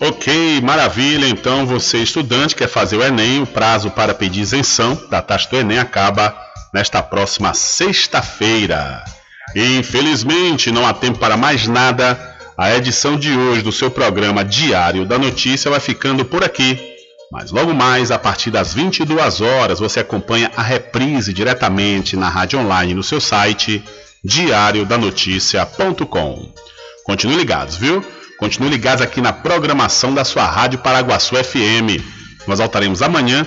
Ok, maravilha. Então, você estudante quer fazer o Enem, o prazo para pedir isenção da taxa do Enem acaba nesta próxima sexta-feira. Infelizmente, não há tempo para mais nada. A edição de hoje do seu programa Diário da Notícia vai ficando por aqui. Mas logo mais, a partir das 22 horas, você acompanha a reprise diretamente na rádio online no seu site diariodanoticia.com. Continue ligados, viu? Continue ligados aqui na programação da sua Rádio Paraguaçu FM. Nós voltaremos amanhã